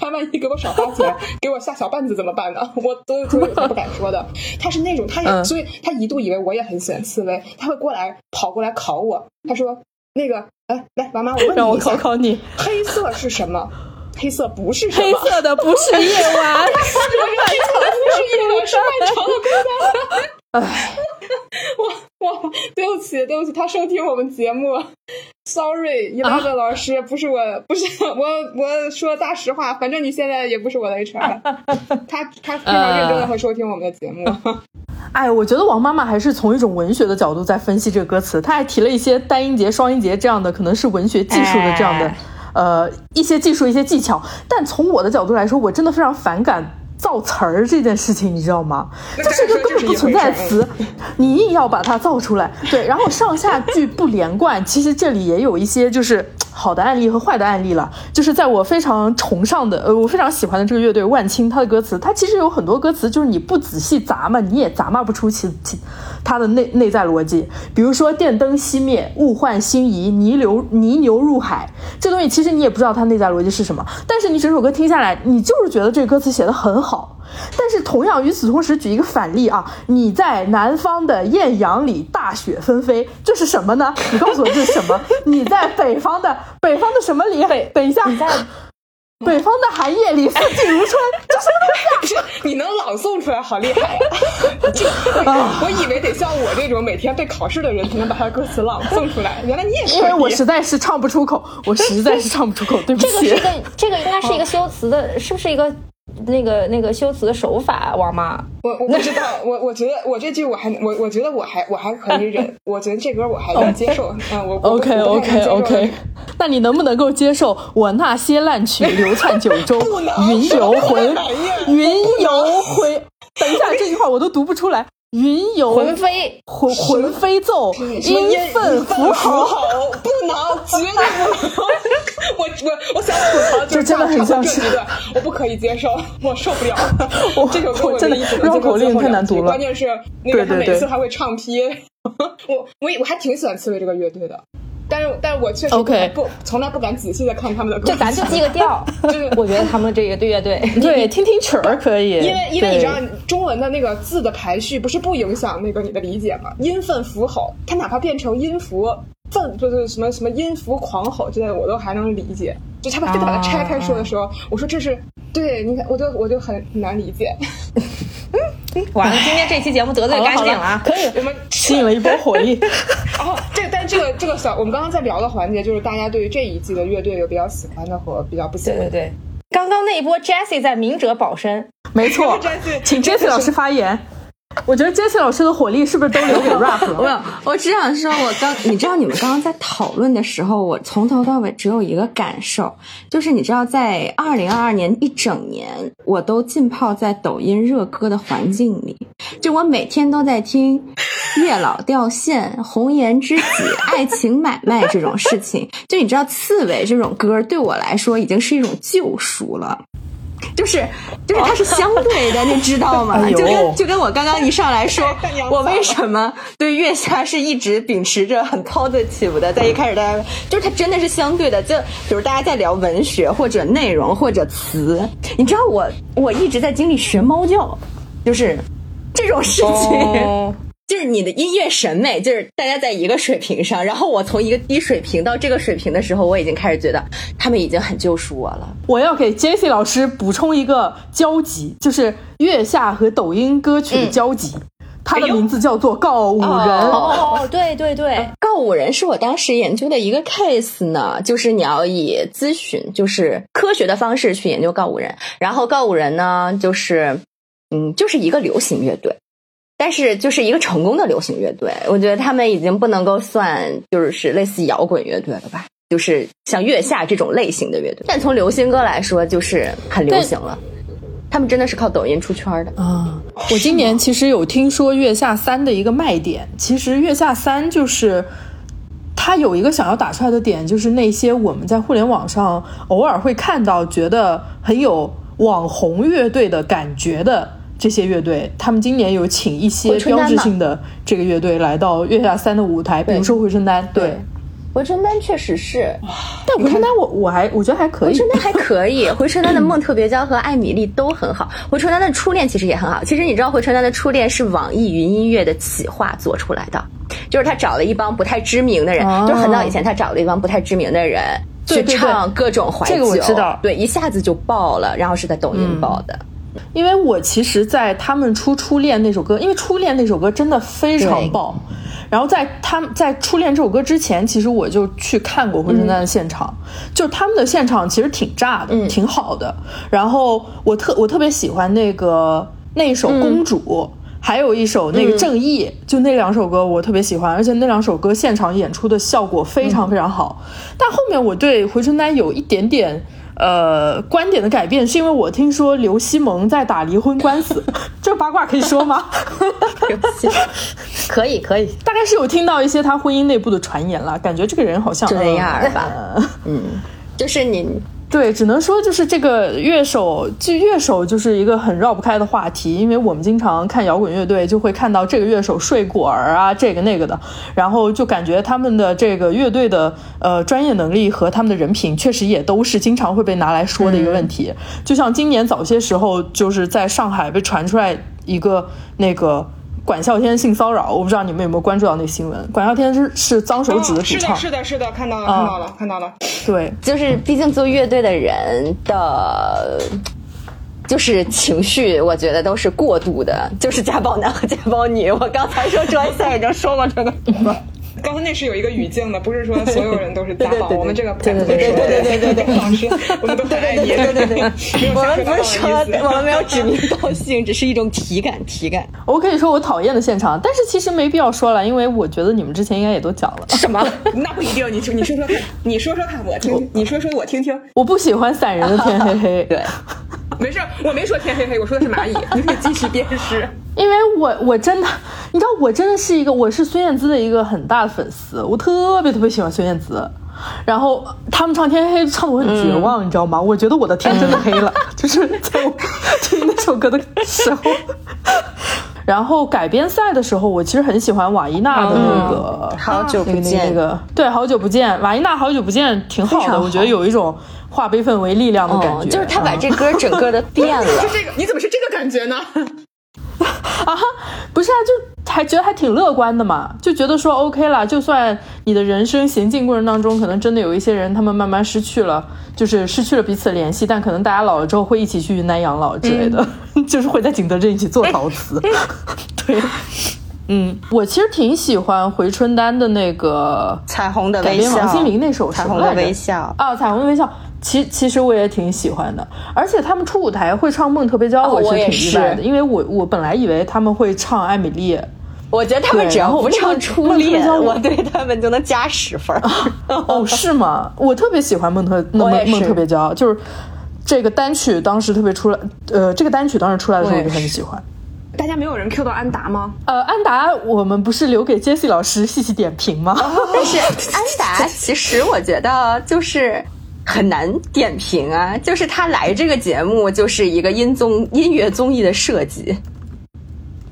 他万一给我少花钱，给我下小绊子怎么办呢？我都都不敢说的。他是那种，他也，所以他一度以为我也很喜欢刺猬，他会过来跑过来考我。他说：“那个，哎，来，妈妈，我问你，让我考考你，黑色是什么？黑色不是黑色的，不是夜晚，是漫长，不是夜晚，是漫长的孤单。”哎，我我 对不起对不起，他收听我们节目，sorry，伊拉的老师不是我，不是 我我说大实话，反正你现在也不是我的 HR，他他非常认真的会收听我们的节目。哎，我觉得王妈妈还是从一种文学的角度在分析这个歌词，她还提了一些单音节、双音节这样的，可能是文学技术的这样的呃一些技术、一些技巧。但从我的角度来说，我真的非常反感。造词儿这件事情，你知道吗？就是一个根本不存在的词，你硬要把它造出来。对，然后上下句不连贯。其实这里也有一些就是好的案例和坏的案例了。就是在我非常崇尚的，呃，我非常喜欢的这个乐队万青，他的歌词，他其实有很多歌词，就是你不仔细咂嘛，你也咂嘛不出其其它的内内在逻辑。比如说电灯熄灭，物换星移，泥流泥牛入海，这东西其实你也不知道它内在逻辑是什么。但是你整首歌听下来，你就是觉得这个歌词写的很好。好，但是同样与此同时，举一个反例啊，你在南方的艳阳里大雪纷飞，这是什么呢？你告诉我这是什么？你在北方的北方的什么里？北等一下，你在 北方的寒夜里，四季如春，这什么东西？你能朗诵出来，好厉害啊！我以为得像我这种每天背考试的人才能把它的歌词朗诵出来，原来你也是。因为我实在是唱不出口，我实在是唱不出口，对不起。这个是一个，这个应该是一个修辞的，是不是一个？那个那个修辞的手法，王妈，我我不知道，我我觉得我这句我还我我觉得我还我还可以忍，我觉得这歌我还能接受，嗯，我 OK OK OK，那你能不能够接受我那些烂曲流窜九州，云游魂，云游魂，等一下这句话我都读不出来，云游魂飞魂魂飞奏，音愤符号，不能，绝对不能！我我我想吐槽，这真的很像是我不可以接受，我受不了。我这首歌我真的绕口令太难读了关键是那个他每次还会唱批，我我也我还挺喜欢刺猬这个乐队的。但是，但是我确实 OK 不从来不敢仔细的看他们的歌。就咱就记个调，就是我觉得他们这个对乐队，对，听听曲儿可以，因为因为你知道中文的那个字的排序不是不影响那个你的理解吗？音分符吼，它哪怕变成音符愤就是什么什么音符狂吼之类的，我都还能理解。就他们非得把它拆开说的时候，我说这是对，你看我就我就很很难理解。完了，今天这期节目得罪干净了啊！可以，我们吸引了一波火力。然 后这但这个这个小我们刚刚在聊的环节就是大家对于这一季的乐队有比较喜欢的和比较不喜欢的。对对对，刚刚那一波 Jessie 在明哲保身，没错 请 Jessie 老师发言。我觉得 Jesse 老师的火力是不是都留给 rap 了？没有，我只想说，我刚你知道你们刚刚在讨论的时候，我从头到尾只有一个感受，就是你知道，在二零二二年一整年，我都浸泡在抖音热歌的环境里，就我每天都在听《月老掉线》《红颜知己》《爱情买卖》这种事情，就你知道，刺猬这种歌对我来说已经是一种救赎了。就是就是它是相对的，你知道吗？哎就跟就跟我刚刚一上来说，我为什么对月下是一直秉持着很 positive 的，在一开始大家就是它真的是相对的，就比如大家在聊文学或者内容或者词，你知道我我一直在经历学猫叫，就是这种事情。哦就是你的音乐审美，就是大家在一个水平上，然后我从一个低水平到这个水平的时候，我已经开始觉得他们已经很救赎我了。我要给 Jessie 老师补充一个交集，就是月下和抖音歌曲的交集。它的名字叫做《告五人》哦，对对对，告五人是我当时研究的一个 case 呢，就是你要以咨询，就是科学的方式去研究告五人。然后告五人呢，就是嗯，就是一个流行乐队，但是就是一个成功的流行乐队。我觉得他们已经不能够算就是类似摇滚乐队了吧，就是像月下这种类型的乐队。但从流行歌来说，就是很流行了。他们真的是靠抖音出圈的。啊，我今年其实有听说月下三的一个卖点，其实月下三就是它有一个想要打出来的点，就是那些我们在互联网上偶尔会看到，觉得很有网红乐队的感觉的。这些乐队，他们今年有请一些标志性的这个乐队来到月下三的舞台，比如说回春丹，对。回春丹确实是，但回春丹我我还我觉得还可以，回春丹还可以，回春丹的梦特别娇和艾米丽都很好，回春丹的初恋其实也很好。其实你知道，回春丹的初恋是网易云音乐的企划做出来的，就是他找了一帮不太知名的人，哦。就是很早以前他找了一帮不太知名的人去唱各种怀旧，这个我知道。对，一下子就爆了，然后是在抖音爆的。因为我其实，在他们出《初恋》那首歌，因为《初恋》那首歌真的非常爆，然后在他们在《初恋》这首歌之前，其实我就去看过回春丹的现场，就他们的现场其实挺炸的，挺好的。然后我特我特别喜欢那个那一首《公主》。还有一首那个《正义》就那两首歌我特别喜欢，而且那两首歌现场演出的效果非常非常好。但后面我对回春丹有一点点呃观点的改变，是因为我听说刘西蒙在打离婚官司，这个八卦可以说吗？可以可以，大概是有听到一些他婚姻内部的传言了，感觉这个人好像这样呃吧，嗯，就是你对，只能说就是这个乐手，就乐手就是一个很绕不开的话题，因为我们经常看摇滚乐队，就会看到这个乐手睡果儿啊，这个那个的，然后就感觉他们的这个乐队的呃专业能力和他们的人品，确实也都是经常会被拿来说的一个问题。就像今年早些时候，就是在上海被传出来一个那个。管笑天性骚扰，我不知道你们有没有关注到那新闻。管笑天是是脏手指的主唱，是的，是的，是的，看到了，看到了，看到了。对，就是毕竟做乐队的人的。就是情绪，我觉得都是过度的，就是家暴男和家暴女。我刚才说专赛已经说过这个，刚才那是有一个语境的，不是说所有人都是大宝，我们这个不是对对对对对对对，老师，我们都很爱你，对对对，我们不是说我们没有指名道姓，只是一种体感体感。我可以说我讨厌的现场，但是其实没必要说了，因为我觉得你们之前应该也都讲了。什么？那不一定，你说你说说，你说说看，我听听，你说说我听听。我不喜欢散人的天黑黑。对。没事，我没说天黑黑，我说的是蚂蚁。你可以继续鞭尸，因为我我真的。你知道，我真的是一个，我是孙燕姿的一个很大的粉丝，我特别特别喜欢孙燕姿。然后他们唱《天黑》唱的我很绝望，你知道吗？我觉得我的天真的黑了，就是在我听那首歌的时候。然后改编赛的时候，我其实很喜欢瓦伊娜的那个好久不见，那个对，好久不见，瓦伊娜好久不见挺好的，我觉得有一种化悲愤为力量的感觉，就是他把这歌整个的 变了。是这个，你怎么是这个感觉呢？啊，不是啊，就还觉得还挺乐观的嘛，就觉得说 OK 了，就算你的人生行进过程当中，可能真的有一些人，他们慢慢失去了，就是失去了彼此的联系，但可能大家老了之后会一起去云南养老之类的，就是会在景德镇一起做陶瓷。对，嗯，我其实挺喜欢回春丹的那个彩虹的微笑，王心凌那首彩虹的微笑。啊，彩虹的微笑。其其实我也挺喜欢的，而且他们出舞台会唱《梦特别骄傲》，我是挺意外的，因为我我本来以为他们会唱《艾米丽》，我觉得他们只要不唱《初恋》，我对他们就能加十分。哦，是吗？我特别喜欢 《梦特梦梦特别骄傲》，就是这个单曲当时特别出来，呃，这个单曲当时出来的时候我就很喜欢。大家没有人 Q 到安达吗？呃，安达我们不是留给 Jessie 老师细细点评吗？但是安达其实我觉得就是。很难点评啊，就是他来这个节目就是一个音综音乐综艺的设计，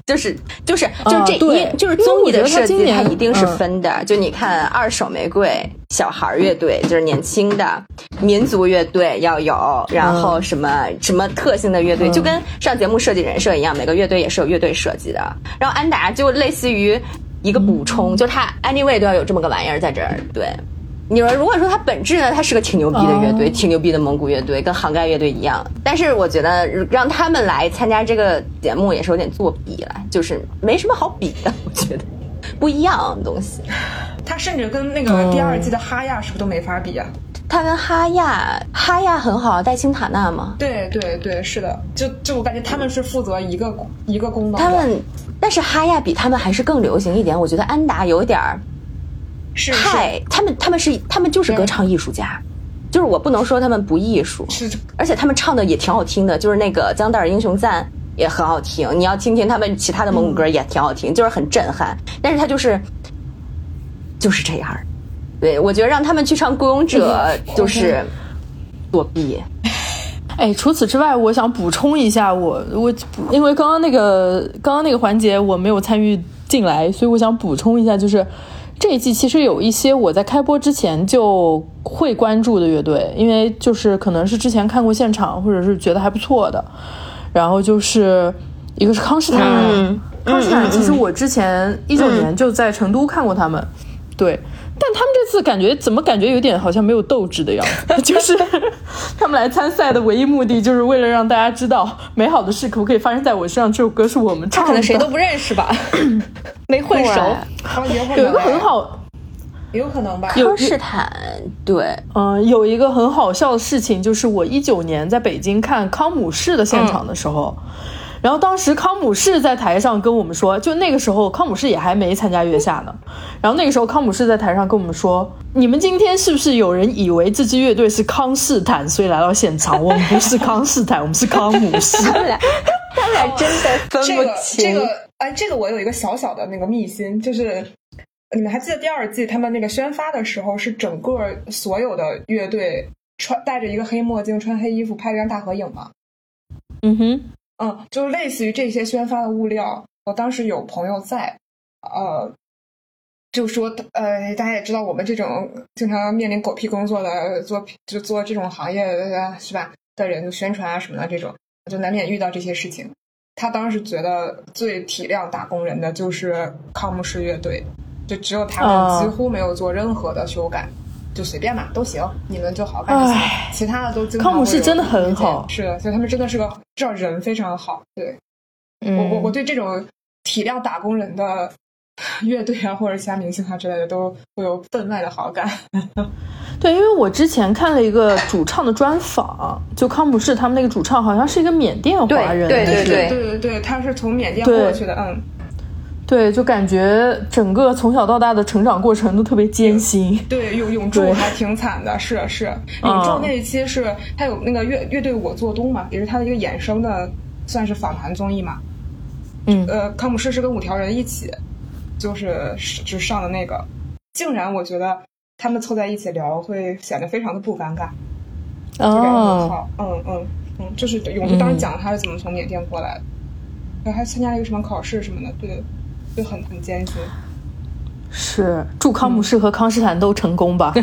就是就是就是这音就是综艺的设计，它一定是分的。就你看二手玫瑰小孩乐队，就是年轻的民族乐队要有，然后什么什么特性的乐队，就跟上节目设计人设一样，每个乐队也是有乐队设计的。然后安达就类似于一个补充，就他 anyway 都要有这么个玩意儿在这儿，对。你说，如果说它本质呢，它是个挺牛逼的乐队，挺牛逼的蒙古乐队，跟杭盖乐队一样。但是我觉得让他们来参加这个节目也是有点作弊了，就是没什么好比的。我觉得不一样的东西。他甚至跟那个第二季的哈亚是不是都没法比啊？他跟哈亚，哈亚很好，戴青塔纳嘛。对对对，是的。就就我感觉他们是负责一个一个功能。他们，但是哈亚比他们还是更流行一点。我觉得安达有点儿。太，他们他们是他们就是歌唱艺术家，就是我不能说他们不艺术，而且他们唱的也挺好听的，就是那个《江代尔英雄赞》也很好听，你要听听他们其他的蒙古歌也挺好听，就是很震撼。但是他就是就是这样，对我觉得让他们去唱《孤勇者》就是作弊。哎，除此之外，我想补充一下，我我因为刚刚那个刚刚那个环节我没有参与进来，所以我想补充一下，就是。这一季其实有一些我在开播之前就会关注的乐队，因为就是可能是之前看过现场，或者是觉得还不错的。然后就是一个是康斯坦，康斯坦其实我之前一九年就在成都看过他们，对。但他们这次感觉怎么感觉有点好像没有斗志的样子？就是他们来参赛的唯一目的就是为了让大家知道美好的事可不可以发生在我身上。这首歌是我们唱的，可能谁都不认识吧，没混熟。有一个很好，有可能吧。康士坦对，嗯，有一个很好笑的事情，就是我一九年在北京看康姆士的现场的时候。然后当时康姆士在台上跟我们说，就那个时候康姆士也还没参加月下呢。然后那个时候康姆士在台上跟我们说：“你们今天是不是有人以为这支乐队是康斯坦，所以来到现场？我们不是康斯坦，我们是康姆士。他们俩，他们俩真的 分不清。这个，哎，这个我有一个小小的那个秘辛，就是你们还记得第二季他们那个宣发的时候，是整个所有的乐队穿戴着一个黑墨镜，穿黑衣服拍一张大合影吗？嗯哼。嗯，就类似于这些宣发的物料，我当时有朋友在，呃，就说，呃，大家也知道，我们这种经常面临狗屁工作的，做就做这种行业是吧的人，就宣传啊什么的这种，就难免遇到这些事情。他当时觉得最体谅打工人的就是康姆士乐队，就只有他们几乎没有做任何的修改。就随便吧，都行，你们就好干就行。其他的都康姆士真的很好，是的，所以他们真的是个至少人非常好。对，我我我对这种体谅打工人的 乐队啊，或者其他明星啊之类的，都会有分外的好感。对，因为我之前看了一个主唱的专访，就康姆士他们那个主唱好像是一个缅甸华人，对对对对对对，他是从缅甸过去的，嗯。对，就感觉整个从小到大的成长过程都特别艰辛。对，永永驻还挺惨的，是是。永驻那一期是他有那个乐乐队我做东嘛，也是他的一个衍生的，算是访谈综艺嘛。嗯，呃，康姆士是跟五条人一起，就是就上的那个，竟然我觉得他们凑在一起聊会显得非常的不尴尬，就感觉很好。嗯嗯嗯，就是永驻当时讲他是怎么从缅甸过来的，然后还参加了一个什么考试什么的，对，就很很艰辛。是，祝康姆士和康斯坦都成功吧。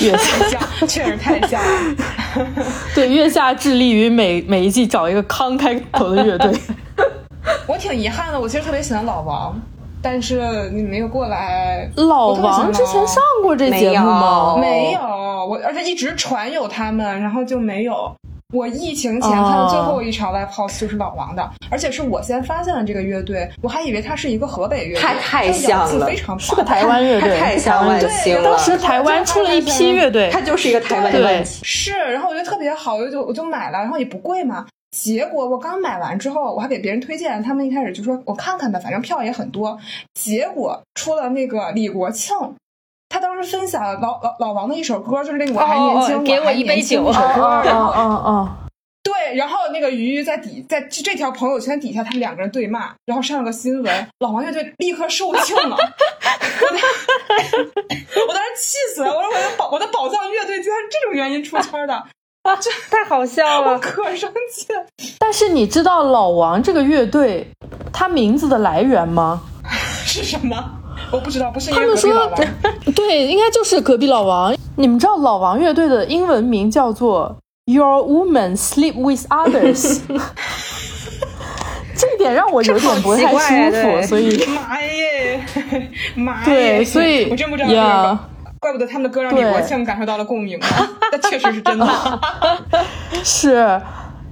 月下确实太像了。对，月下致力于每每一季找一个康开头的乐队。我挺遗憾的，我其实特别喜欢老王，但是你没有过来。老王之前上过这节目吗？没有，我而且一直传有他们，然后就没有。我疫情前看的最后一场 live house 就是老王的，而且是我先发现了这个乐队，我还以为他是一个河北乐队，他太像了，非常是个台湾乐队，太像万星了。当时台湾出了一批乐队，他就是一个台湾的万星。是，然后我觉得特别好，我就我就买了，然后也不贵嘛。结果我刚买完之后，我还给别人推荐，他们一开始就说我看看吧，反正票也很多。结果出了那个李国庆。他当时分享了老老老王的一首歌，就是那个我还年轻，给我一杯酒。然后，嗯嗯，对，然后那个鱼鱼在底在这条朋友圈底下，他们两个人对骂，然后上了个新闻，老王乐队立刻售罄了。我当时气死了，我说我的宝我的宝藏乐队竟然这种原因出圈的，啊这太好笑了，可生气了。但是你知道老王这个乐队他名字的来源吗？是什么？我不知道，不是他们说 对，应该就是隔壁老王。你们知道老王乐队的英文名叫做 Your Woman Sleep with Others，这一点让我有点不太舒服，所以 妈耶，妈耶，对，所以我真不知道这个，怪不得他们的歌让李国庆感受到了共鸣，那确实是真的，是。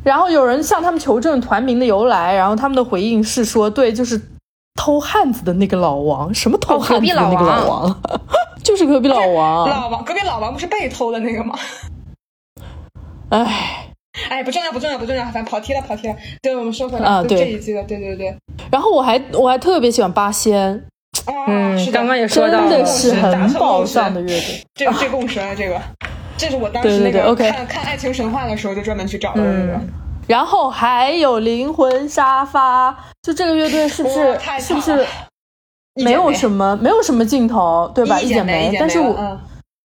然后有人向他们求证团名的由来，然后他们的回应是说，对，就是。偷汉子的那个老王，什么偷汉子的那个老王，就是隔壁老王。老王，隔壁老王不是被偷的那个吗？哎，哎，不重要，不重要，不重要，反正跑题了，跑题了。对，我们说回来啊，对这一季的，对对对。然后我还我还特别喜欢八仙，嗯，刚刚也说到，真的是很宝藏的乐队。这个这共神，这个，这是我当时那个看看爱情神话的时候就专门去找的那个。然后还有灵魂沙发，就这个乐队是不是是不是 没有什么没有什么镜头，对吧？一剪梅，但是我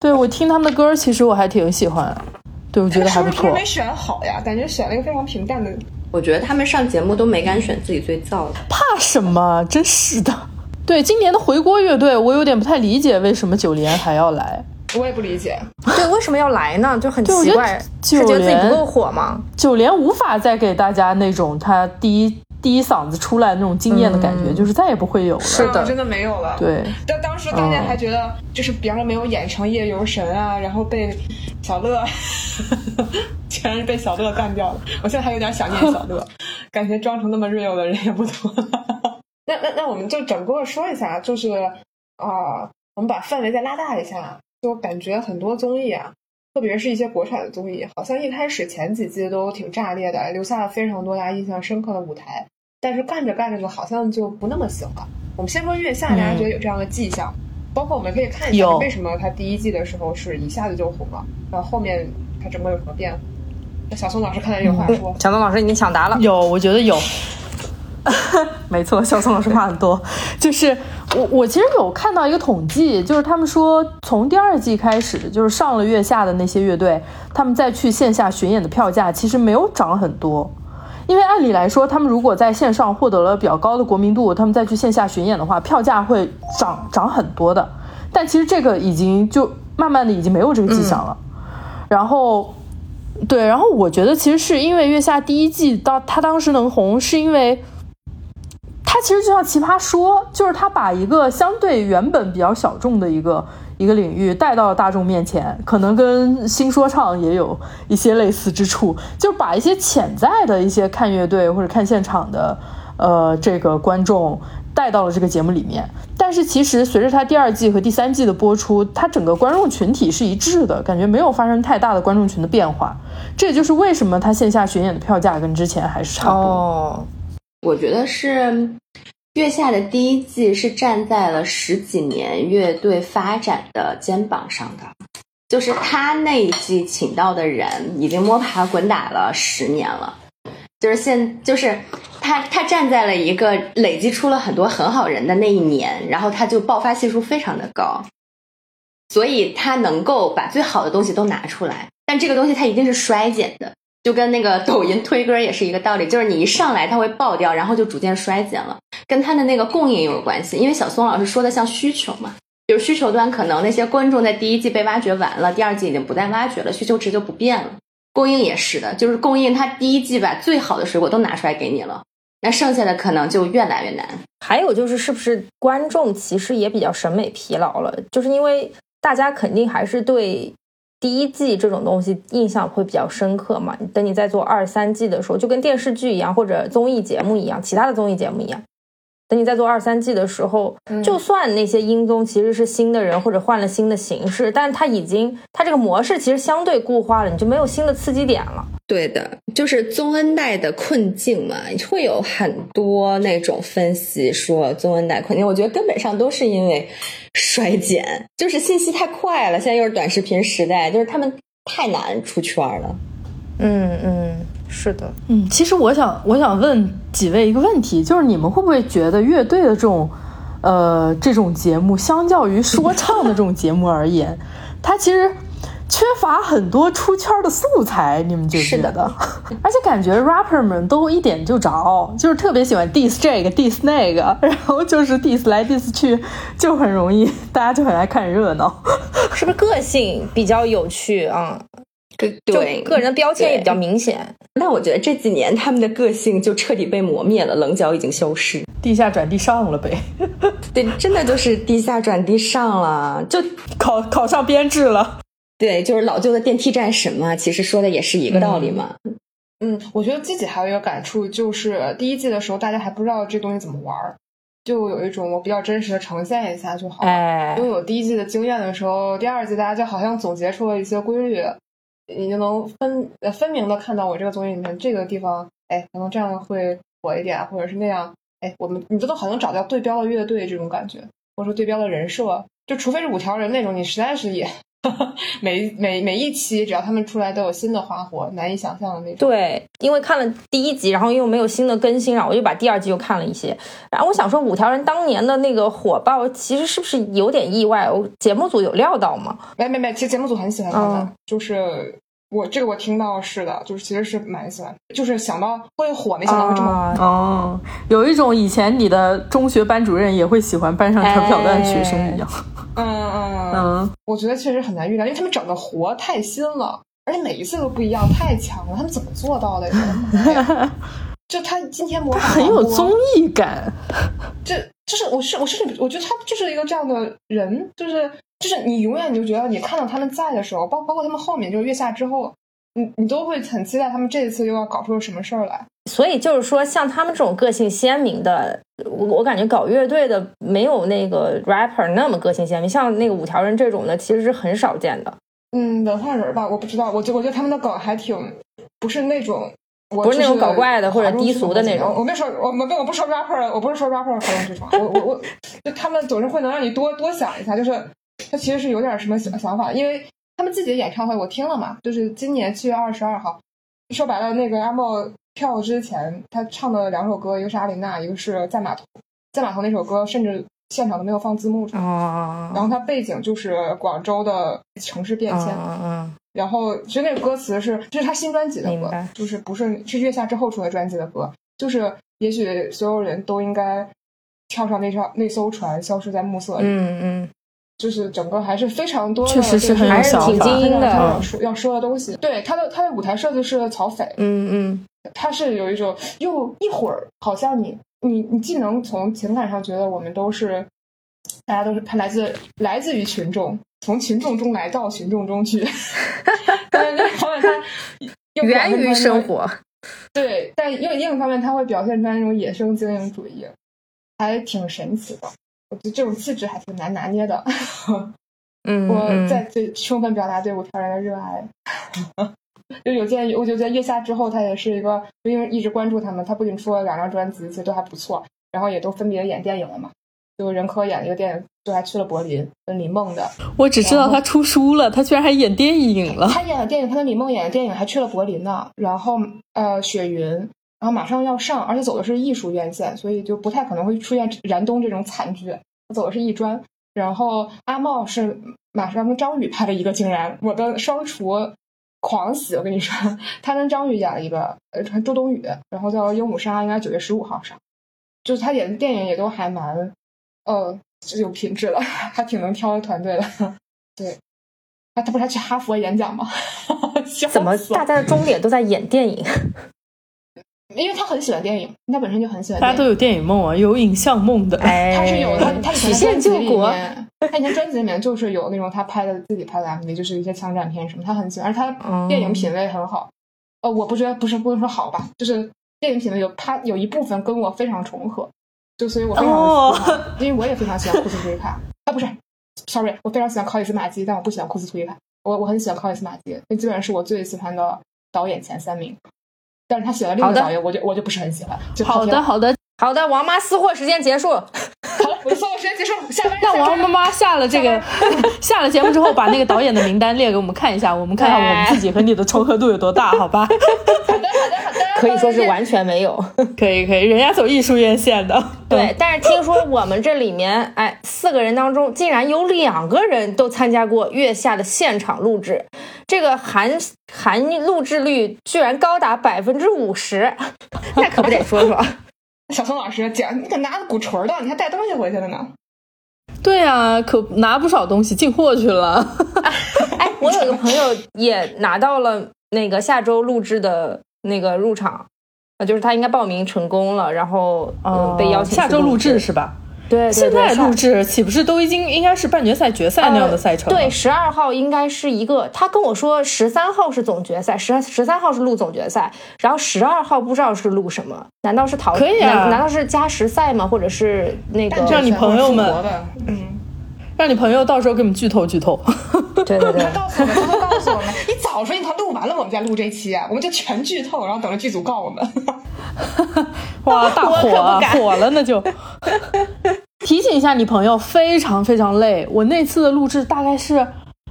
对我听他们的歌，其实我还挺喜欢，对我觉得还不错。没选好呀，感觉选了一个非常平淡的。我觉得他们上节目都没敢选自己最燥的，怕什么？真是的。对今年的回锅乐队，我有点不太理解为什么九连还要来。我也不理解，对，为什么要来呢？就很奇怪，是觉得自己不够火吗？九连无法再给大家那种他第一第一嗓子出来那种惊艳的感觉，就是再也不会有了。是的，真的没有了。对，但当时大家还觉得，就是比方说没有演成夜游神啊，然后被小乐，全是被小乐干掉了。我现在还有点想念小乐，感觉装成那么 real 的人也不多。那那那我们就整个说一下，就是啊，我们把范围再拉大一下。就感觉很多综艺啊，特别是一些国产的综艺，好像一开始前几季都挺炸裂的，留下了非常多大家印象深刻的舞台。但是干着干着就好像就不那么行了。我们先说月下，大家觉得有这样的迹象，包括我们可以看一下为什么它第一季的时候是一下子就红了，然后后面它整个有什么变化？那小宋老师看来有话说，小宋老师已经抢答了，有，我觉得有。没错，小宋老师话很多。就是我，我其实有看到一个统计，就是他们说从第二季开始，就是上了月下的那些乐队，他们再去线下巡演的票价其实没有涨很多。因为按理来说，他们如果在线上获得了比较高的国民度，他们再去线下巡演的话，票价会涨涨很多的。但其实这个已经就慢慢的已经没有这个迹象了。然后，对，然后我觉得其实是因为月下第一季到他当时能红，是因为。它其实就像奇葩说，就是他把一个相对原本比较小众的一个一个领域带到了大众面前，可能跟新说唱也有一些类似之处，就把一些潜在的一些看乐队或者看现场的呃这个观众带到了这个节目里面。但是其实随着它第二季和第三季的播出，它整个观众群体是一致的，感觉没有发生太大的观众群的变化。这也就是为什么它线下巡演的票价跟之前还是差不多。我觉得是月下的第一季是站在了十几年乐队发展的肩膀上的，就是他那一季请到的人已经摸爬滚打了十年了，就是现就是。他他站在了一个累积出了很多很好人的那一年，然后他就爆发系数非常的高，所以他能够把最好的东西都拿出来，但这个东西它一定是衰减的，就跟那个抖音推歌也是一个道理，就是你一上来它会爆掉，然后就逐渐衰减了，跟它的那个供应有关系，因为小松老师说的像需求嘛。比如需求端可能那些观众在第一季被挖掘完了，第二季已经不再挖掘了，需求值就不变了。供应也是的，就是供应它第一季把最好的水果都拿出来给你了，那剩下的可能就越来越难。还有就是是不是观众其实也比较审美疲劳了？就是因为大家肯定还是对第一季这种东西印象会比较深刻嘛。等你再做二三季的时候，就跟电视剧一样，或者综艺节目一样，其他的综艺节目一样。等你再做二三季的时候，就算那些音综其实是新的人或者换了新的形式，但是它已经它这个模式其实相对固化了，你就没有新的刺激点了。对的，就是宗恩代的困境嘛，会有很多那种分析说宗恩代困境，我觉得根本上都是因为衰减，就是信息太快了，现在又是短视频时代，就是他们太难出圈了。嗯嗯。是的，嗯，其实我想，我想问几位一个问题，就是你们会不会觉得乐队的这种，呃，这种节目，相较于说唱的这种节目而言，它其实缺乏很多出圈的素材，你们觉觉得？而且感觉 rapper 们都一点就着，就是特别喜欢 diss 这个 diss 那个，然后就是 diss 来 diss 去，就很容易，大家就很爱看热闹，是不是个性比较有趣啊？对，个人标签也比较明显。但我觉得这几年他们的个性就彻底被磨灭了，棱角已经消失，地下转地上了呗。对，真的就是地下转地上了，就考考上编制了。对，就是老旧的电梯战神嘛，其实说的也是一个道理嘛。嗯，我觉得自己还有一个感触，就是第一季的时候大家还不知道这东西怎么玩儿，就有一种我比较真实的呈现一下就好。哎，拥有第一季的经验的时候，第二季大家就好像总结出了一些规律。你就能分呃分明的看到我这个综艺里面这个地方，哎，可能这样会火一点，或者是那样，哎，我们你都能好像找到对标的乐队这种感觉，或者说对标的人设，就除非是五条人那种，你实在是也。每每每一期，只要他们出来都有新的花活，难以想象的那种。对，因为看了第一集，然后又没有新的更新，然后我就把第二集又看了一些。然后我想说，五条人当年的那个火爆，其实是不是有点意外？节目组有料到吗？没没没，其实节目组很喜欢他们，就是我这个我听到是的，就是其实是蛮喜欢，就是想到会火，没想到会这么哦，有一种以前你的中学班主任也会喜欢班上调皮的学生一样。嗯嗯嗯，我觉得确实很难预料，因为他们整的活太新了，而且每一次都不一样，太强了。他们怎么做到的？就他今天模仿很有综艺感，这就是我是我是我觉得他就是一个这样的人，就是就是你永远你就觉得你看到他们在的时候，包包括他们后面就是月下之后。你你都会很期待他们这一次又要搞出什么事儿来，所以就是说，像他们这种个性鲜明的，我我感觉搞乐队的没有那个 rapper 那么个性鲜明，像那个五条人这种的，其实是很少见的。嗯，文化人吧，我不知道，我觉我觉得他们的梗还挺不是那种，不是那种搞怪的或者低俗的那种。我没说，我没我不说 rapper，我不是说 rapper 讨论这种，我我我就他们总是会能让你多多想一下，就是他其实是有点什么想想法，因为。他们自己的演唱会我听了嘛，就是今年七月二十二号。说白了，那个阿莫跳之前他唱的两首歌，一个是阿琳娜，一个是在码头。在码头那首歌甚至现场都没有放字幕出来。然后它背景就是广州的城市变迁。然后其实那个歌词是这是他新专辑的歌，就是不是是月下之后出的专辑的歌，就是也许所有人都应该跳上那艘那艘船，消失在暮色里。嗯嗯。就是整个还是非常多的，确实是很还是挺精英的要说要说的东西。对他的他的舞台设计是曹斐，嗯嗯，他是有一种又一会儿好像你你你既能从情感上觉得我们都是大家都是他来自来自于群众，从群众中来到群众中去，但是另一方面他源于生活，对，但另另一方面他会表现出来那种野生精英主义，还挺神奇的。我觉得这种气质还挺难拿捏的。嗯，我在最充分表达对五条人的热爱。就有件，我就在月下之后，他也是一个，因为一直关注他们，他不仅出了两张专辑，其实都还不错，然后也都分别演电影了嘛。就任科演了一个电影，就还去了柏林，跟李梦的。我只知道他出书了，他居然还演电影了。他演了电影，他跟李梦演的电影还去了柏林呢。然后呃，雪云然后马上要上，而且走的是艺术院线，所以就不太可能会出现燃冬这种惨剧。走的是艺专，然后阿茂是马上跟张宇拍了一个，竟然我的双厨狂喜，我跟你说，他跟张宇演了一个，呃，周冬雨，然后叫《鹦鹉杀》，应该九月十五号上，就是他演的电影也都还蛮，呃，有品质的，还挺能挑的团队的，对，他他不是还去哈佛演讲吗？怎么大家的终点都在演电影？因为他很喜欢电影，他本身就很喜欢。大家都有电影梦啊，有影像梦的。哎，他是有他他以前曲线救国。他以前专辑里面就是有那种他拍的自己拍的 MV，就是一些枪战片什么，他很喜欢。而他电影品味很好。呃，我不觉得不是不能说好吧，就是电影品味有他有一部分跟我非常重合，就所以我非常喜欢，因为我也非常喜欢库斯图伊卡。啊，不是，sorry，我非常喜欢考里斯马基，但我不喜欢库斯图伊卡。我我很喜欢考里斯马基，那基本上是我最喜欢的导演前三名。但是他写了另一个导演，我就我就不是很喜欢。好的，好的，好的，王妈私货时间结束。好，我的私货时间结束。下班。那王妈妈下了这个 下了节目之后，把那个导演的名单列给我们看一下，我们看看我们自己和你的重合度有多大，好吧？好的，好的，好的。可以说是完全没有。可以，可以，人家走艺术院线的。对，但是听说我们这里面，哎，四个人当中竟然有两个人都参加过月下的现场录制。这个含含录制率居然高达百分之五十，那可不得说说。小宋老师讲，你可拿着鼓槌的，你还带东西回去了呢。对啊，可拿不少东西进货去了。哎，我有个朋友也拿到了那个下周录制的那个入场，就是他应该报名成功了，然后嗯被邀请下周录制是吧？对，现在录制岂不是都已经应该是半决赛、决赛那样的赛程？对，十二号应该是一个。他跟我说十三号是总决赛，十十三号是录总决赛，然后十二号不知道是录什么？难道是淘？可以啊？难道是加时赛吗？或者是那个？让你朋友们，嗯，让你朋友到时候给我们剧透剧透。对对对，告诉我们，他告诉我们，你早说，你他录完了，我们再录这期啊，我们就全剧透，然后等着剧组告我们。哇，大火啊，火了那就。提醒一下你朋友，非常非常累。我那次的录制大概是，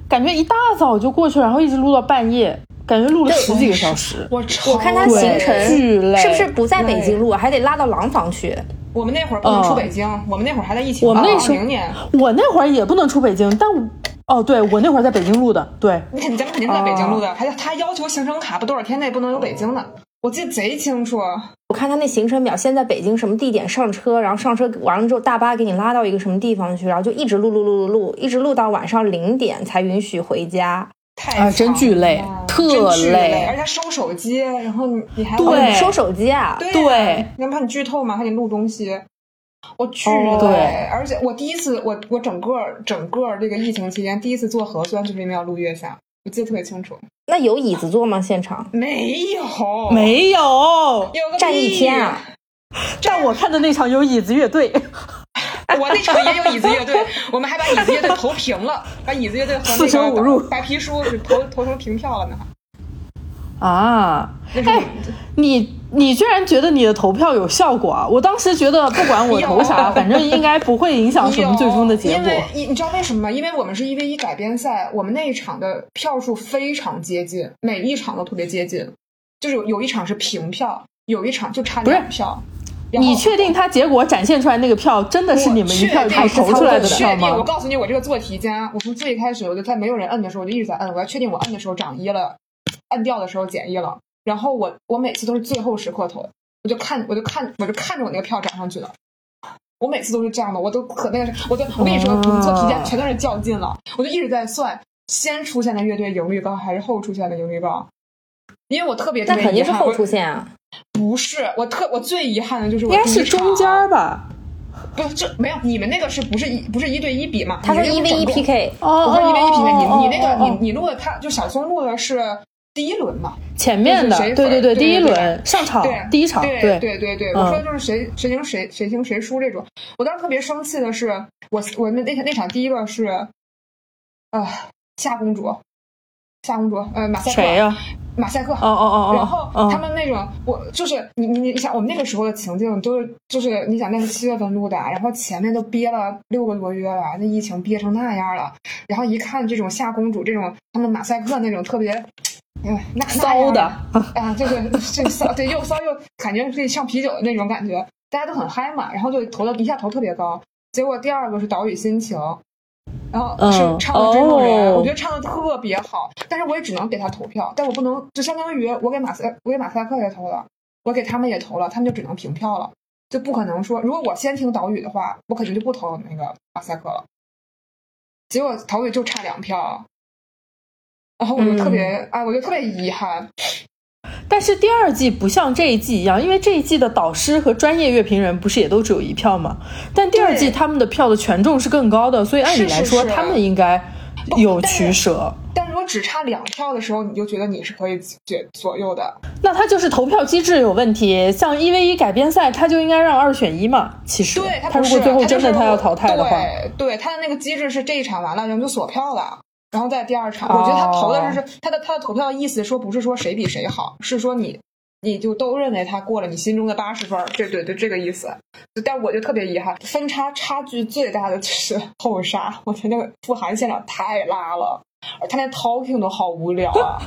感觉一大早就过去了，然后一直录到半夜，感觉录了十几个小时。我我看他行程巨累，是不是不在北京录，还得拉到廊坊去？我们那会儿不能出北京，我们那会儿还在疫情。我们那时候，我那会儿也不能出北京，但哦，对我那会儿在北京录的。对，你肯定咱们肯定在北京录的，还他要求行程卡不多少天内不能有北京的。我记得贼清楚，我看他那行程表，先在北京什么地点上车，然后上车完了之后，大巴给你拉到一个什么地方去，然后就一直录录录录录，一直录到晚上零点才允许回家。太啊真巨累，特累，而且收手机，然后你你还对收手机啊？对，你怕你剧透吗？还得录东西，我巨累。而且我第一次，我我整个整个这个疫情期间第一次做核酸，就是因为要录月下。我记得特别清楚，那有椅子坐吗？现场没有，没有，有站一天啊！但我看的那场有椅子乐队，我那场也有椅子乐队，我们还把椅子乐队投平了，把椅子乐队和那个白皮书是投投成平票了呢。啊，哎，你你居然觉得你的投票有效果啊？我当时觉得不管我 投啥，反正应该不会影响什么最终的结果。你你知道为什么吗？因为我们是一 v 一改编赛，我们那一场的票数非常接近，每一场都特别接近，就是有有一场是平票，有一场就差两票。你确定他结果展现出来那个票真的是你们一票一票投出来的票吗？我告诉你，我这个做题家，我从最开始我就在没有人摁的时候，我就一直在摁，我要确定我摁的时候涨一了。摁掉的时候减一了，然后我我每次都是最后时刻投，我就看我就看我就看着我那个票涨上去了，我每次都是这样的，我都可那个，我就我跟你说，我们做题家全都是较劲了，我就一直在算先出现的乐队盈率高还是后出现的盈率高，因为我特别那肯定是后出现啊，不是我特我最遗憾的就是我应该是中间吧，不是这没有你们那个是不是一不是一对一比嘛？他说一 v 一 PK，我说一 v 一 PK，你你那个你你录的他就小松录的是。第一轮嘛，前面的对对对，第一轮上场第一场，对对对对，我说就是谁谁赢谁谁赢谁输这种。我当时特别生气的是，我我那那那场第一个是，啊夏公主，夏公主，呃马赛克，谁呀？马赛克。哦哦哦。然后他们那种，我就是你你你想，我们那个时候的情境都是就是你想那是七月份录的，然后前面都憋了六个多月了，那疫情憋成那样了，然后一看这种夏公主这种他们马赛克那种特别。嗯，那骚的啊，就是这骚，对，又骚又感觉可以上啤酒的那种感觉，大家都很嗨嘛，然后就投的一下投特别高。结果第二个是岛屿心情，然后是唱的追梦人，我觉得唱的特别好，但是我也只能给他投票，但我不能，就相当于我给马赛，我给马赛克也投了，我给他们也投了，他们就只能平票了，就不可能说，如果我先听岛屿的话，我肯定就不投那个马赛克了。结果岛屿就差两票。然后我就特别啊，我就特别遗憾。但是第二季不像这一季一样，因为这一季的导师和专业乐评人不是也都只有一票吗？但第二季他们的票的权重是更高的，所以按理来说他们应该有取舍。但如果只差两票的时候，你就觉得你是可以决左右的，那他就是投票机制有问题。像一 v 一改编赛，他就应该让二选一嘛。其实，对他如果最后真的他要淘汰的话，对他的那个机制是这一场完了，然后就锁票了。然后在第二场，我觉得他投的是他的他的投票意思说不是说谁比谁好，是说你你就都认为他过了你心中的八十分，这对对这个意思。但我就特别遗憾，分差差距最大的就是后杀，我觉得那个傅寒现场太拉了，而他连 talking 都好无聊啊，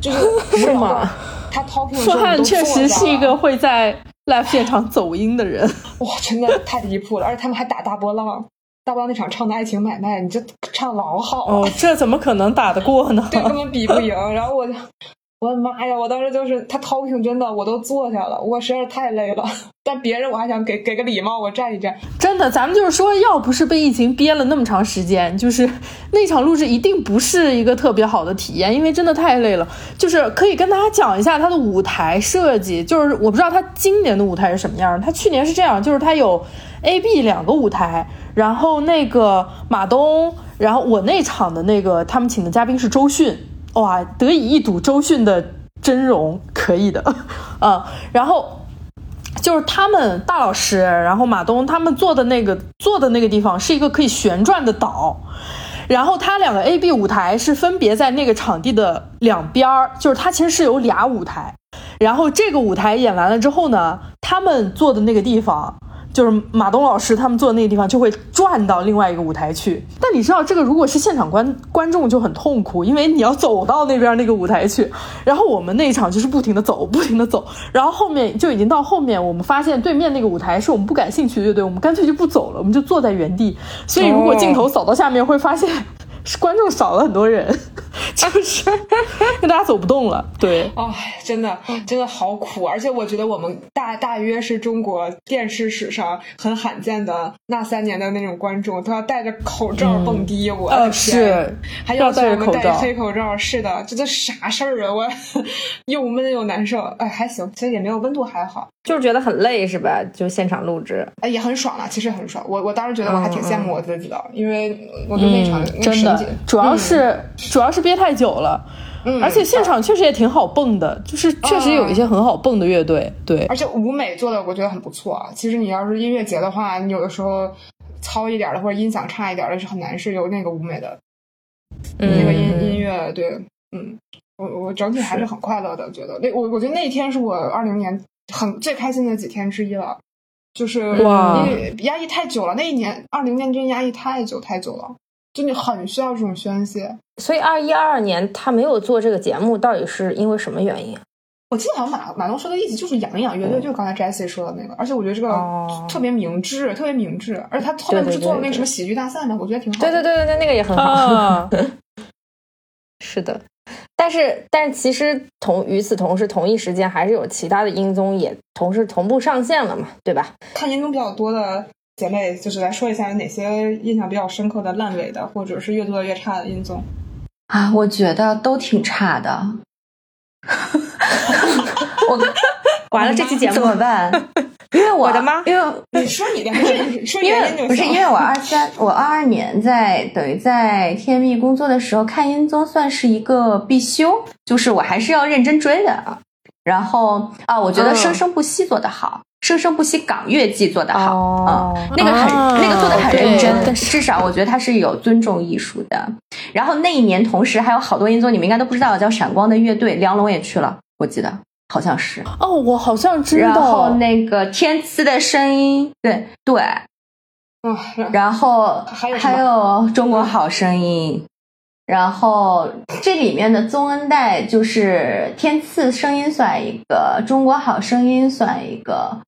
就是 是吗？他 talking 傅寒确实是一个会在 live 现场走音的人，哇，真的太离谱了，而且他们还打大波浪。大波浪那场唱的爱情买卖，你这唱老好哦，这怎么可能打得过呢？对，根本比不赢。然后我就，我的妈呀！我当时就是他 talking 真的，我都坐下了，我实在是太累了。但别人我还想给给个礼貌，我站一站。真的，咱们就是说，要不是被疫情憋了那么长时间，就是那场录制一定不是一个特别好的体验，因为真的太累了。就是可以跟大家讲一下他的舞台设计，就是我不知道他今年的舞台是什么样他去年是这样，就是他有 A、B 两个舞台。然后那个马东，然后我那场的那个他们请的嘉宾是周迅，哇，得以一睹周迅的真容，可以的，啊，然后就是他们大老师，然后马东他们坐的那个坐的那个地方是一个可以旋转的岛，然后他两个 A B 舞台是分别在那个场地的两边儿，就是它其实是有俩舞台，然后这个舞台演完了之后呢，他们坐的那个地方。就是马东老师他们坐的那个地方就会转到另外一个舞台去，但你知道这个如果是现场观观众就很痛苦，因为你要走到那边那个舞台去，然后我们那一场就是不停的走，不停的走，然后后面就已经到后面，我们发现对面那个舞台是我们不感兴趣的乐队，我们干脆就不走了，我们就坐在原地，所以如果镜头扫到下面会发现。是观众少了很多人，就是跟大家走不动了。对，哎，真的真的好苦，而且我觉得我们大大约是中国电视史上很罕见的那三年的那种观众，都要戴着口罩蹦迪。我的天，还要戴着戴黑口罩，是的，这都啥事儿啊？我 又闷又难受。哎，还行，其实也没有温度还好，就是觉得很累，是吧？就现场录制，哎，也很爽了，其实很爽。我我当时觉得我还挺羡慕我自己的，因为我对那场真的。主要是主要是憋太久了，嗯而且现场确实也挺好蹦的，就是确实有一些很好蹦的乐队，对。而且舞美做的我觉得很不错。其实你要是音乐节的话，你有的时候糙一点的或者音响差一点的是很难是有那个舞美的，那个音音乐对，嗯，我我整体还是很快乐的，觉得那我我觉得那一天是我二零年很最开心的几天之一了，就是哇，压抑太久了，那一年二零年真压抑太久太久了。就你很需要这种宣泄，所以二一二二年他没有做这个节目，到底是因为什么原因？我记得好像马马东说的意思就是养一养乐队，就是刚才 Jessie 说的那个，而且我觉得这个特别明智，特别明智，而且他后面不是做了那个什么喜剧大赛吗？我觉得挺好。对对对对对，那个也很好。是的，但是但是其实同与此同时，同一时间还是有其他的音综也同时同步上线了嘛，对吧？看音综比较多的。姐妹，就是来说一下有哪些印象比较深刻的烂尾的，或者是越做越差的音综啊？我觉得都挺差的。我 完了，这期节目怎么办？因为我的妈，因为 你说你的，因为不是因为我二三，我二二年在等于在天蜜工作的时候看音综算是一个必修，就是我还是要认真追的。然后啊，我觉得生生不息做得好。生生不息港乐季做得好啊，那个很那个做的很认真，至少我觉得他是有尊重艺术的。然后那一年同时还有好多音综，你们应该都不知道，叫闪光的乐队，梁龙也去了，我记得好像是。哦，我好像知道。然后那个天赐的声音，对对，嗯，然后还有还有中国好声音，然后这里面的宗恩代就是天赐声音算一个，中国好声音算一个，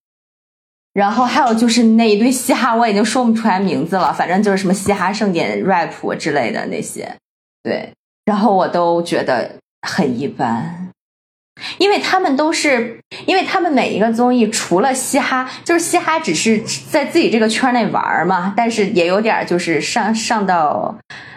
然后还有就是那一堆嘻哈，我已经说不出来名字了，反正就是什么嘻哈盛典 rap 之类的那些，对，然后我都觉得很一般。因为他们都是，因为他们每一个综艺除了嘻哈，就是嘻哈只是在自己这个圈内玩嘛，但是也有点就是上上到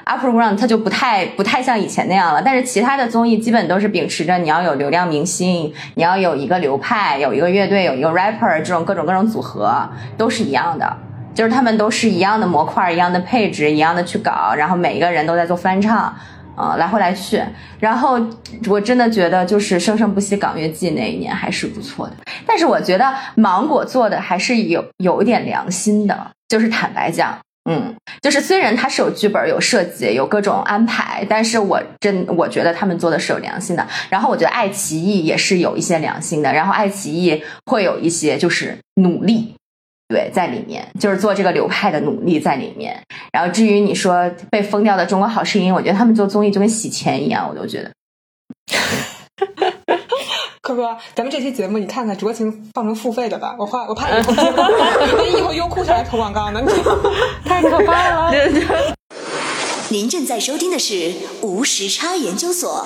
upper ground，它就不太不太像以前那样了。但是其他的综艺基本都是秉持着你要有流量明星，你要有一个流派，有一个乐队，有一个 rapper 这种各种各种组合都是一样的，就是他们都是一样的模块，一样的配置，一样的去搞，然后每一个人都在做翻唱。啊，来回来去，然后我真的觉得就是《生生不息港乐季》那一年还是不错的，但是我觉得芒果做的还是有有一点良心的，就是坦白讲，嗯，就是虽然它是有剧本、有设计、有各种安排，但是我真我觉得他们做的是有良心的。然后我觉得爱奇艺也是有一些良心的，然后爱奇艺会有一些就是努力。对，在里面就是做这个流派的努力在里面。然后至于你说被封掉的《中国好声音》，我觉得他们做综艺就跟洗钱一样，我都觉得。可可，咱们这期节目你看看，酌情放成付费的吧，我怕我怕以后你以后优酷上来投广告呢，太可怕了。您正在收听的是无时差研究所。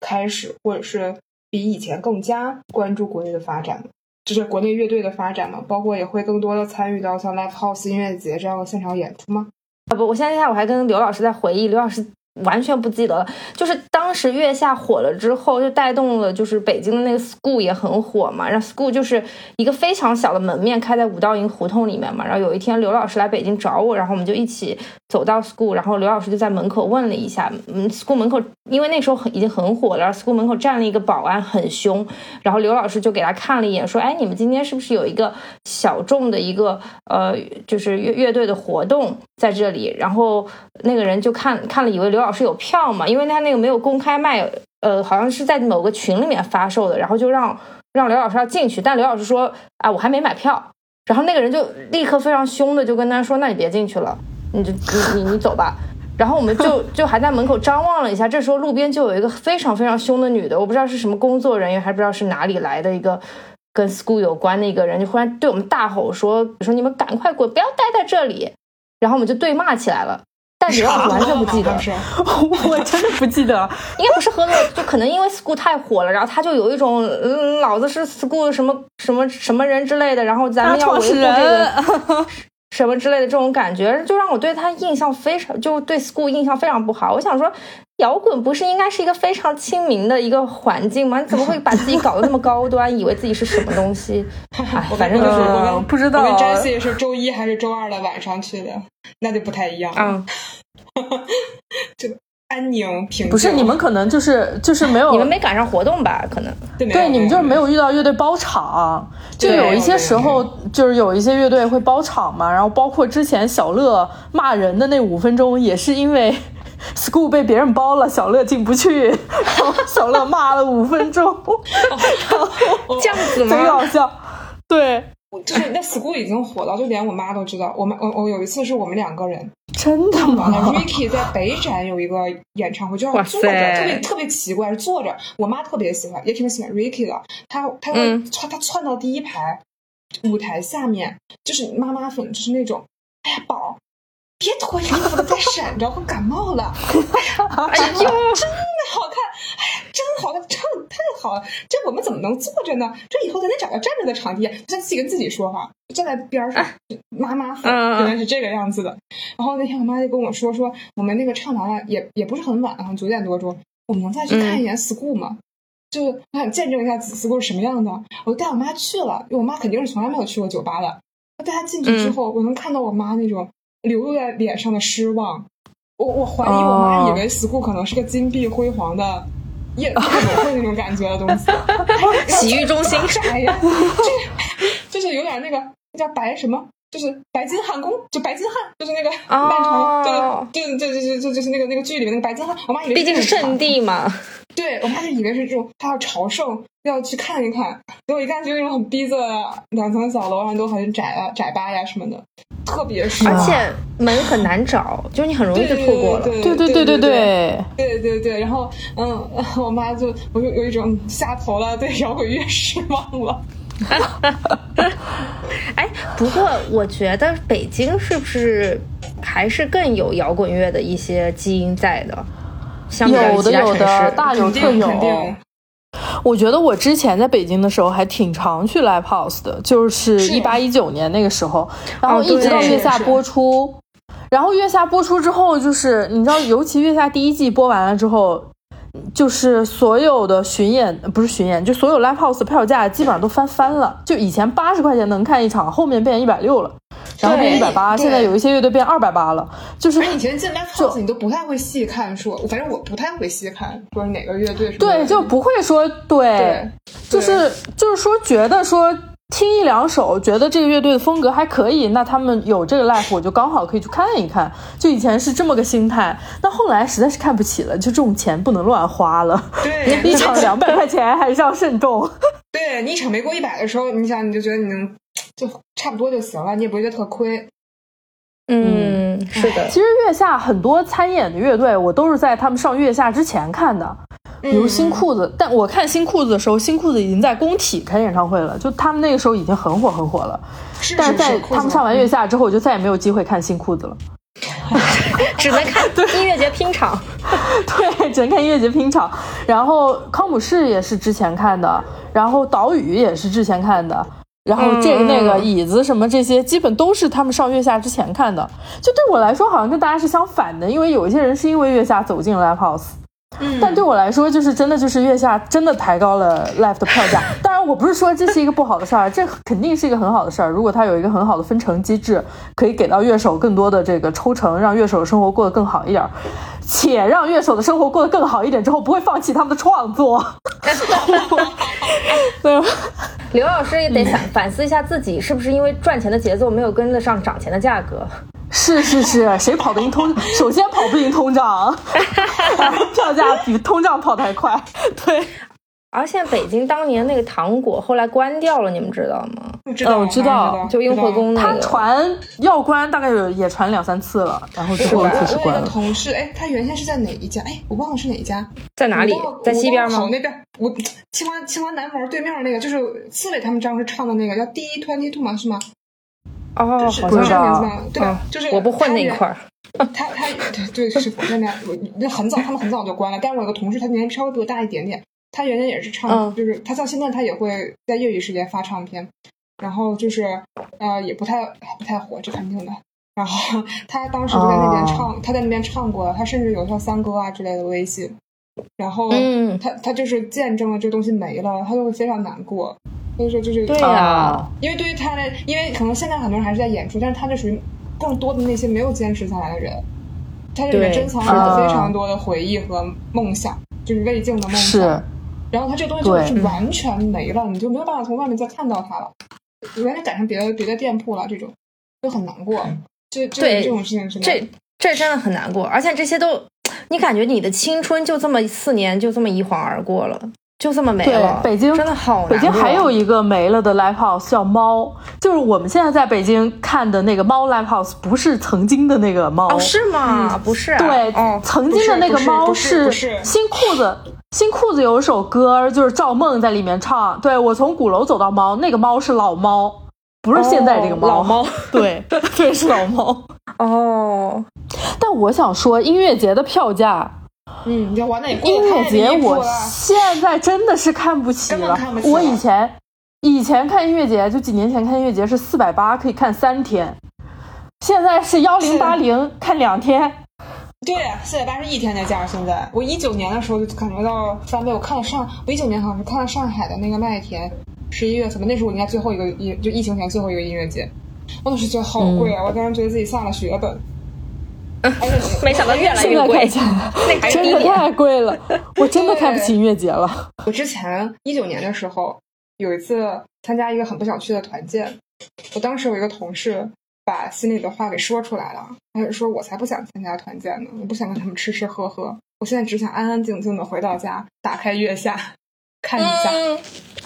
开始，或者是比以前更加关注国内的发展，就是国内乐队的发展嘛，包括也会更多的参与到像 live house 音乐节这样的现场演出吗？啊不，我现在下午还跟刘老师在回忆，刘老师。完全不记得了，就是当时月下火了之后，就带动了，就是北京的那个 school 也很火嘛。然后 school 就是一个非常小的门面，开在五道营胡同里面嘛。然后有一天刘老师来北京找我，然后我们就一起走到 school，然后刘老师就在门口问了一下，嗯，school 门口因为那时候很已经很火了，school 门口站了一个保安，很凶。然后刘老师就给他看了一眼，说：“哎，你们今天是不是有一个小众的一个呃，就是乐乐队的活动在这里？”然后那个人就看看了，以为刘老师有票嘛，因为他那个没有公开卖，呃，好像是在某个群里面发售的，然后就让让刘老师要进去，但刘老师说啊，我还没买票，然后那个人就立刻非常凶的就跟他说，那你别进去了，你就你你你走吧，然后我们就 就还在门口张望了一下，这时候路边就有一个非常非常凶的女的，我不知道是什么工作人员，还不知道是哪里来的一个跟 school 有关的一个人，就忽然对我们大吼说说你们赶快滚，不要待在这里，然后我们就对骂起来了。但刘老师完全不记得，是 我真的不记得，应该不是喝多，就可能因为 school 太火了，然后他就有一种，嗯，老子是 school 什么什么什么人之类的，然后咱们要维护这个什么之类的这种感觉，就让我对他印象非常，就对 school 印象非常不好。我想说，摇滚不是应该是一个非常亲民的一个环境吗？你怎么会把自己搞得那么高端，以为自己是什么东西？哎，反正就是不知道。我跟 Jessie 是周一还是周二的晚上去的。那就不太一样嗯，就安宁平不是你们可能就是就是没有你们没赶上活动吧？可能对你们就是没有遇到乐队包场，就有一些时候就是有一些乐队会包场嘛。然后包括之前小乐骂人的那五分钟，也是因为 school 被别人包了，小乐进不去，然后小乐骂了五分钟，然后这样子吗？贼搞笑，对。就是那 school 已经火到，就连我妈都知道。我妈我我有一次是我们两个人，真的吗？Ricky 在北展有一个演唱会，就要坐着，特别特别奇怪，是坐着。我妈特别喜欢，也挺喜欢 Ricky 的。她她会窜，她窜到第一排舞台下面，就是妈妈粉，就是那种，哎呀宝。别脱衣服了，再 闪着，我感冒了。哎呀，真的好看，哎呀，真好看，唱的太好了。这我们怎么能坐着呢？这以后咱得找个站着的场地。他自己跟自己说哈，站在边上，妈妈粉原来是这个样子的。然后那天我妈就跟我说说，我们那个唱完了也也不是很晚啊，九点多钟，我们能再去看一眼 school 吗？就我想见证一下 school 是什么样的。我就带我妈去了，因为我妈肯定是从来没有去过酒吧的。带她进去之后，我能看到我妈那种。流露在脸上的失望，我我怀疑我妈以为 school 可能是个金碧辉煌的夜夜总会 那种感觉的东西，洗浴中心啥 呀？就是就是有点那个叫白什么？就是白金汉宫，就白金汉，就是那个漫长，就就就就就就是那个那个剧里面那个白金汉。我妈以为毕竟是圣地嘛，对我妈就以为是这种，她要朝圣，要去看一看。结果一看，就那种很逼仄的两层小楼，上都很窄啊、窄八呀什么的，特别是而且门很难找，就是你很容易就错过了。对对对对对对对对对。然后嗯，我妈就我就有一种下头了，对摇滚乐失望了。哎，不过我觉得北京是不是还是更有摇滚乐的一些基因在的？有的有的，大有特有。肯定。我觉得我之前在北京的时候还挺常去 live house 的，就是一八一九年那个时候，然后一直到月下播出，然后月下播出之后，就是你知道，尤其月下第一季播完了之后。就是所有的巡演不是巡演，就所有 live house 票价基本上都翻番了。就以前八十块钱能看一场，后面变一百六了，然后变一百八，现在有一些乐队变二百八了。就是以前进 live house 你都不太会细看，说反正我不太会细看，说哪个乐队对，就不会说对，就是就是说觉得说。听一两首，觉得这个乐队的风格还可以，那他们有这个 live，我就刚好可以去看一看。就以前是这么个心态，那后来实在是看不起了，就这种钱不能乱花了。对，一场两百块钱还是要慎重。对你一场没过一百的时候，你想你就觉得你能就差不多就行了，你也不会觉得特亏。嗯，是的。其实月下很多参演的乐队，我都是在他们上月下之前看的。比如新裤子，但我看新裤子的时候，新裤子已经在工体开演唱会了，就他们那个时候已经很火很火了。但是在他们上完月下之后，我就再也没有机会看新裤子了，只能看 音乐节拼场。对，只能看音乐节拼场。然后康姆士也是之前看的，然后岛屿也是之前看的，然后这个那个椅子什么这些，基本都是他们上月下之前看的。就对我来说，好像跟大家是相反的，因为有一些人是因为月下走进 live house。但对我来说，就是真的就是月下真的抬高了 live 的票价。当然，我不是说这是一个不好的事儿，这肯定是一个很好的事儿。如果它有一个很好的分成机制，可以给到乐手更多的这个抽成，让乐手的生活过得更好一点，且让乐手的生活过得更好一点之后，不会放弃他们的创作。对，刘老师也得反反思一下自己，是不是因为赚钱的节奏没有跟得上涨钱的价格。是是是，谁跑得赢通？首先跑不赢通胀，票价比通胀跑得还快。对，而且北京当年那个糖果后来关掉了，你们知道吗？知道，我知道，就雍和宫那个。他传要关，大概有也传两三次了，然后最后就是关了。同事，哎，他原先是在哪一家？哎，我忘了是哪一家，在哪里？在西边吗？那边，我清华清华南门对面那个，就是刺猬他们当时唱的那个，叫第一 twenty two 吗？是吗？哦，好像是名字吗？对吧？就是我不混那一块儿。他他对对是那边，那很早，他们很早就关了。但是我有个同事，他年龄稍微比我大一点点，他原来也是唱，就是他到现在他也会在业余时间发唱片，然后就是呃也不太不太火，这肯定的。然后 他当时就在那边唱，他在那边唱过，他甚至有像三哥啊之类的微信。然后他他就是见证了这东西没了，他就会非常难过。所以说就是对呀，因为对于他来，因为可能现在很多人还是在演出，但是他这属于更多的那些没有坚持下来的人，他这里面珍藏了非常多的回忆和梦想，就是未竟的梦想。然后他这个东西就是完全没了，你就没有办法从外面再看到他了，完全赶上别的别的店铺了，这种就很难过。这这这种事情是这这真的很难过，而且这些都，你感觉你的青春就这么四年就这么一晃而过了。就这么没了。北京真的好北京还有一个没了的 live house 叫猫，就是我们现在在北京看的那个猫 live house，不是曾经的那个猫哦？是吗？不是。对，曾经的那个猫是新裤子。新裤子有一首歌，就是赵梦在里面唱。对我从鼓楼走到猫，那个猫是老猫，不是现在这个猫。老猫。对，对是老猫。哦。但我想说，音乐节的票价。嗯，你玩那音乐节，我现在真的是看不起了。我以前以前看音乐节，就几年前看音乐节是四百八可以看三天，现在是幺零八零看两天。对，四百八是一天的价。现在我一九年的时候就感觉到翻倍。我看了上，我一九年好像是看了上海的那个麦田，十一月份的，那是我应该最后一个音，就疫情前最后一个音乐节。我当时觉得好贵啊！我当时觉得自己下了血本。没想到越来越贵现在看，起来那还是真的。太贵了，我真的看不起音乐节了。我之前一九年的时候，有一次参加一个很不想去的团建，我当时有一个同事把心里的话给说出来了，他就说我才不想参加团建呢，我不想跟他们吃吃喝喝，我现在只想安安静静的回到家，打开月下 看一下。嗯，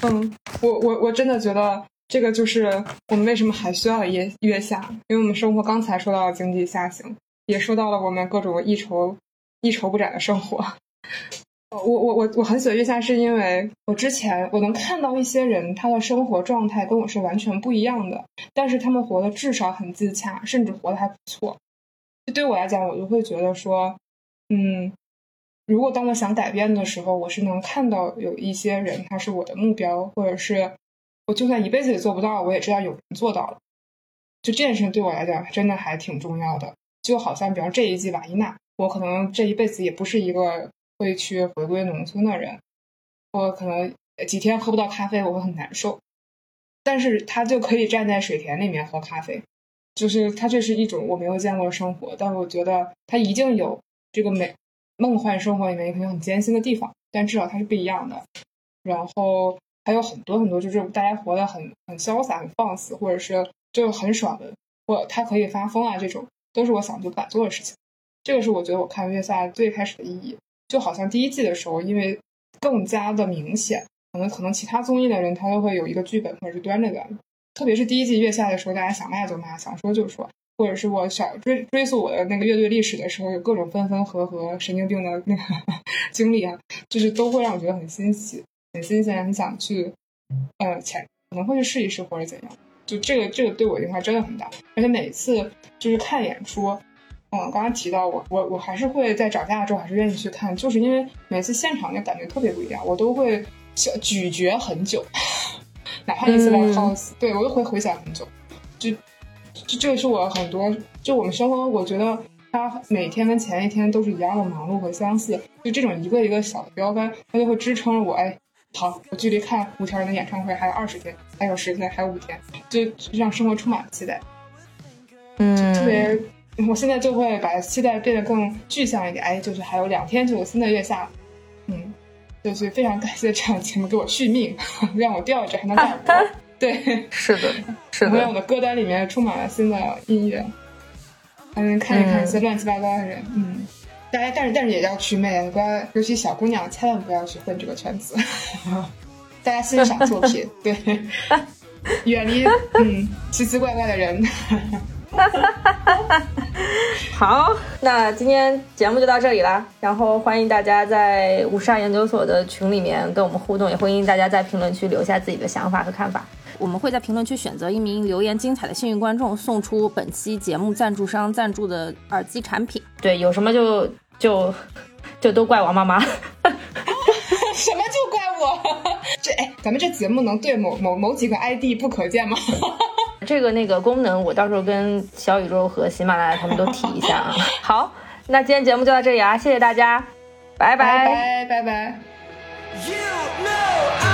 嗯，我我我真的觉得这个就是我们为什么还需要月月下，因为我们生活刚才说到了经济下行，也说到了我们各种一筹一筹不展的生活。我我我我很喜欢月下，是因为我之前我能看到一些人他的生活状态跟我是完全不一样的，但是他们活得至少很自洽，甚至活得还不错。就对我来讲，我就会觉得说，嗯，如果当我想改变的时候，我是能看到有一些人他是我的目标，或者是我就算一辈子也做不到，我也知道有人做到了。就这件事情对我来讲，真的还挺重要的。就好像比方这一季瓦伊娜，我可能这一辈子也不是一个会去回归农村的人，我可能几天喝不到咖啡，我会很难受。但是他就可以站在水田里面喝咖啡，就是他这是一种我没有见过的生活，但我觉得他一定有这个美梦幻生活里面肯定很艰辛的地方，但至少它是不一样的。然后还有很多很多，就是大家活得很很潇洒、很放肆，或者是就很爽的，或他可以发疯啊，这种都是我想做不敢做的事情。这个是我觉得我看月下最开始的意义，就好像第一季的时候，因为更加的明显，可能可能其他综艺的人他都会有一个剧本或者是端着的，特别是第一季月下的时候，大家想骂就骂，想说就说，或者是我小追追溯我的那个乐队历史的时候，有各种分分合合、神经病的那个 经历啊，就是都会让我觉得很欣喜、很新鲜，很想去呃前可能会去试一试或者怎样。就这个这个对我影响真的很大，而且每次就是看演出，嗯，刚刚提到我我我还是会在涨价的时候还是愿意去看，就是因为每次现场那感觉特别不一样，我都会小咀嚼很久，哪怕一次 live house，、对我都会回想很久，就就这个是我很多就我们生活，我觉得它每天跟前一天都是一样的忙碌和相似，就这种一个一个小的标杆，它就会支撑着我，哎。好，我距离看五条人的演唱会还有二十天，还有十天，还有五天，就让生活充满了期待。嗯，特别，我现在就会把期待变得更具象一点。哎，就是还有两天就有新的月下了，嗯，就是非常感谢这档节目给我续命，让我吊着还能干活。对，是的，是的我让我，的歌单里面充满了新的音乐，还能看一看一些乱七八糟的人。嗯，大家但是但是也要祛魅，不要，尤其小姑娘千万不要去混这个圈子。大家欣赏作品，对，远离嗯奇奇怪怪的人。好，那今天节目就到这里啦。然后欢迎大家在五十二研究所的群里面跟我们互动，也欢迎大家在评论区留下自己的想法和看法。我们会在评论区选择一名留言精彩的幸运观众，送出本期节目赞助商赞助的耳机产品。对，有什么就就就都怪王妈妈。什么就怪我？这哎，咱们这节目能对某某某几个 ID 不可见吗？这个那个功能，我到时候跟小宇宙和喜马拉雅他们都提一下啊。好，那今天节目就到这里啊，谢谢大家，拜拜拜拜拜。You know I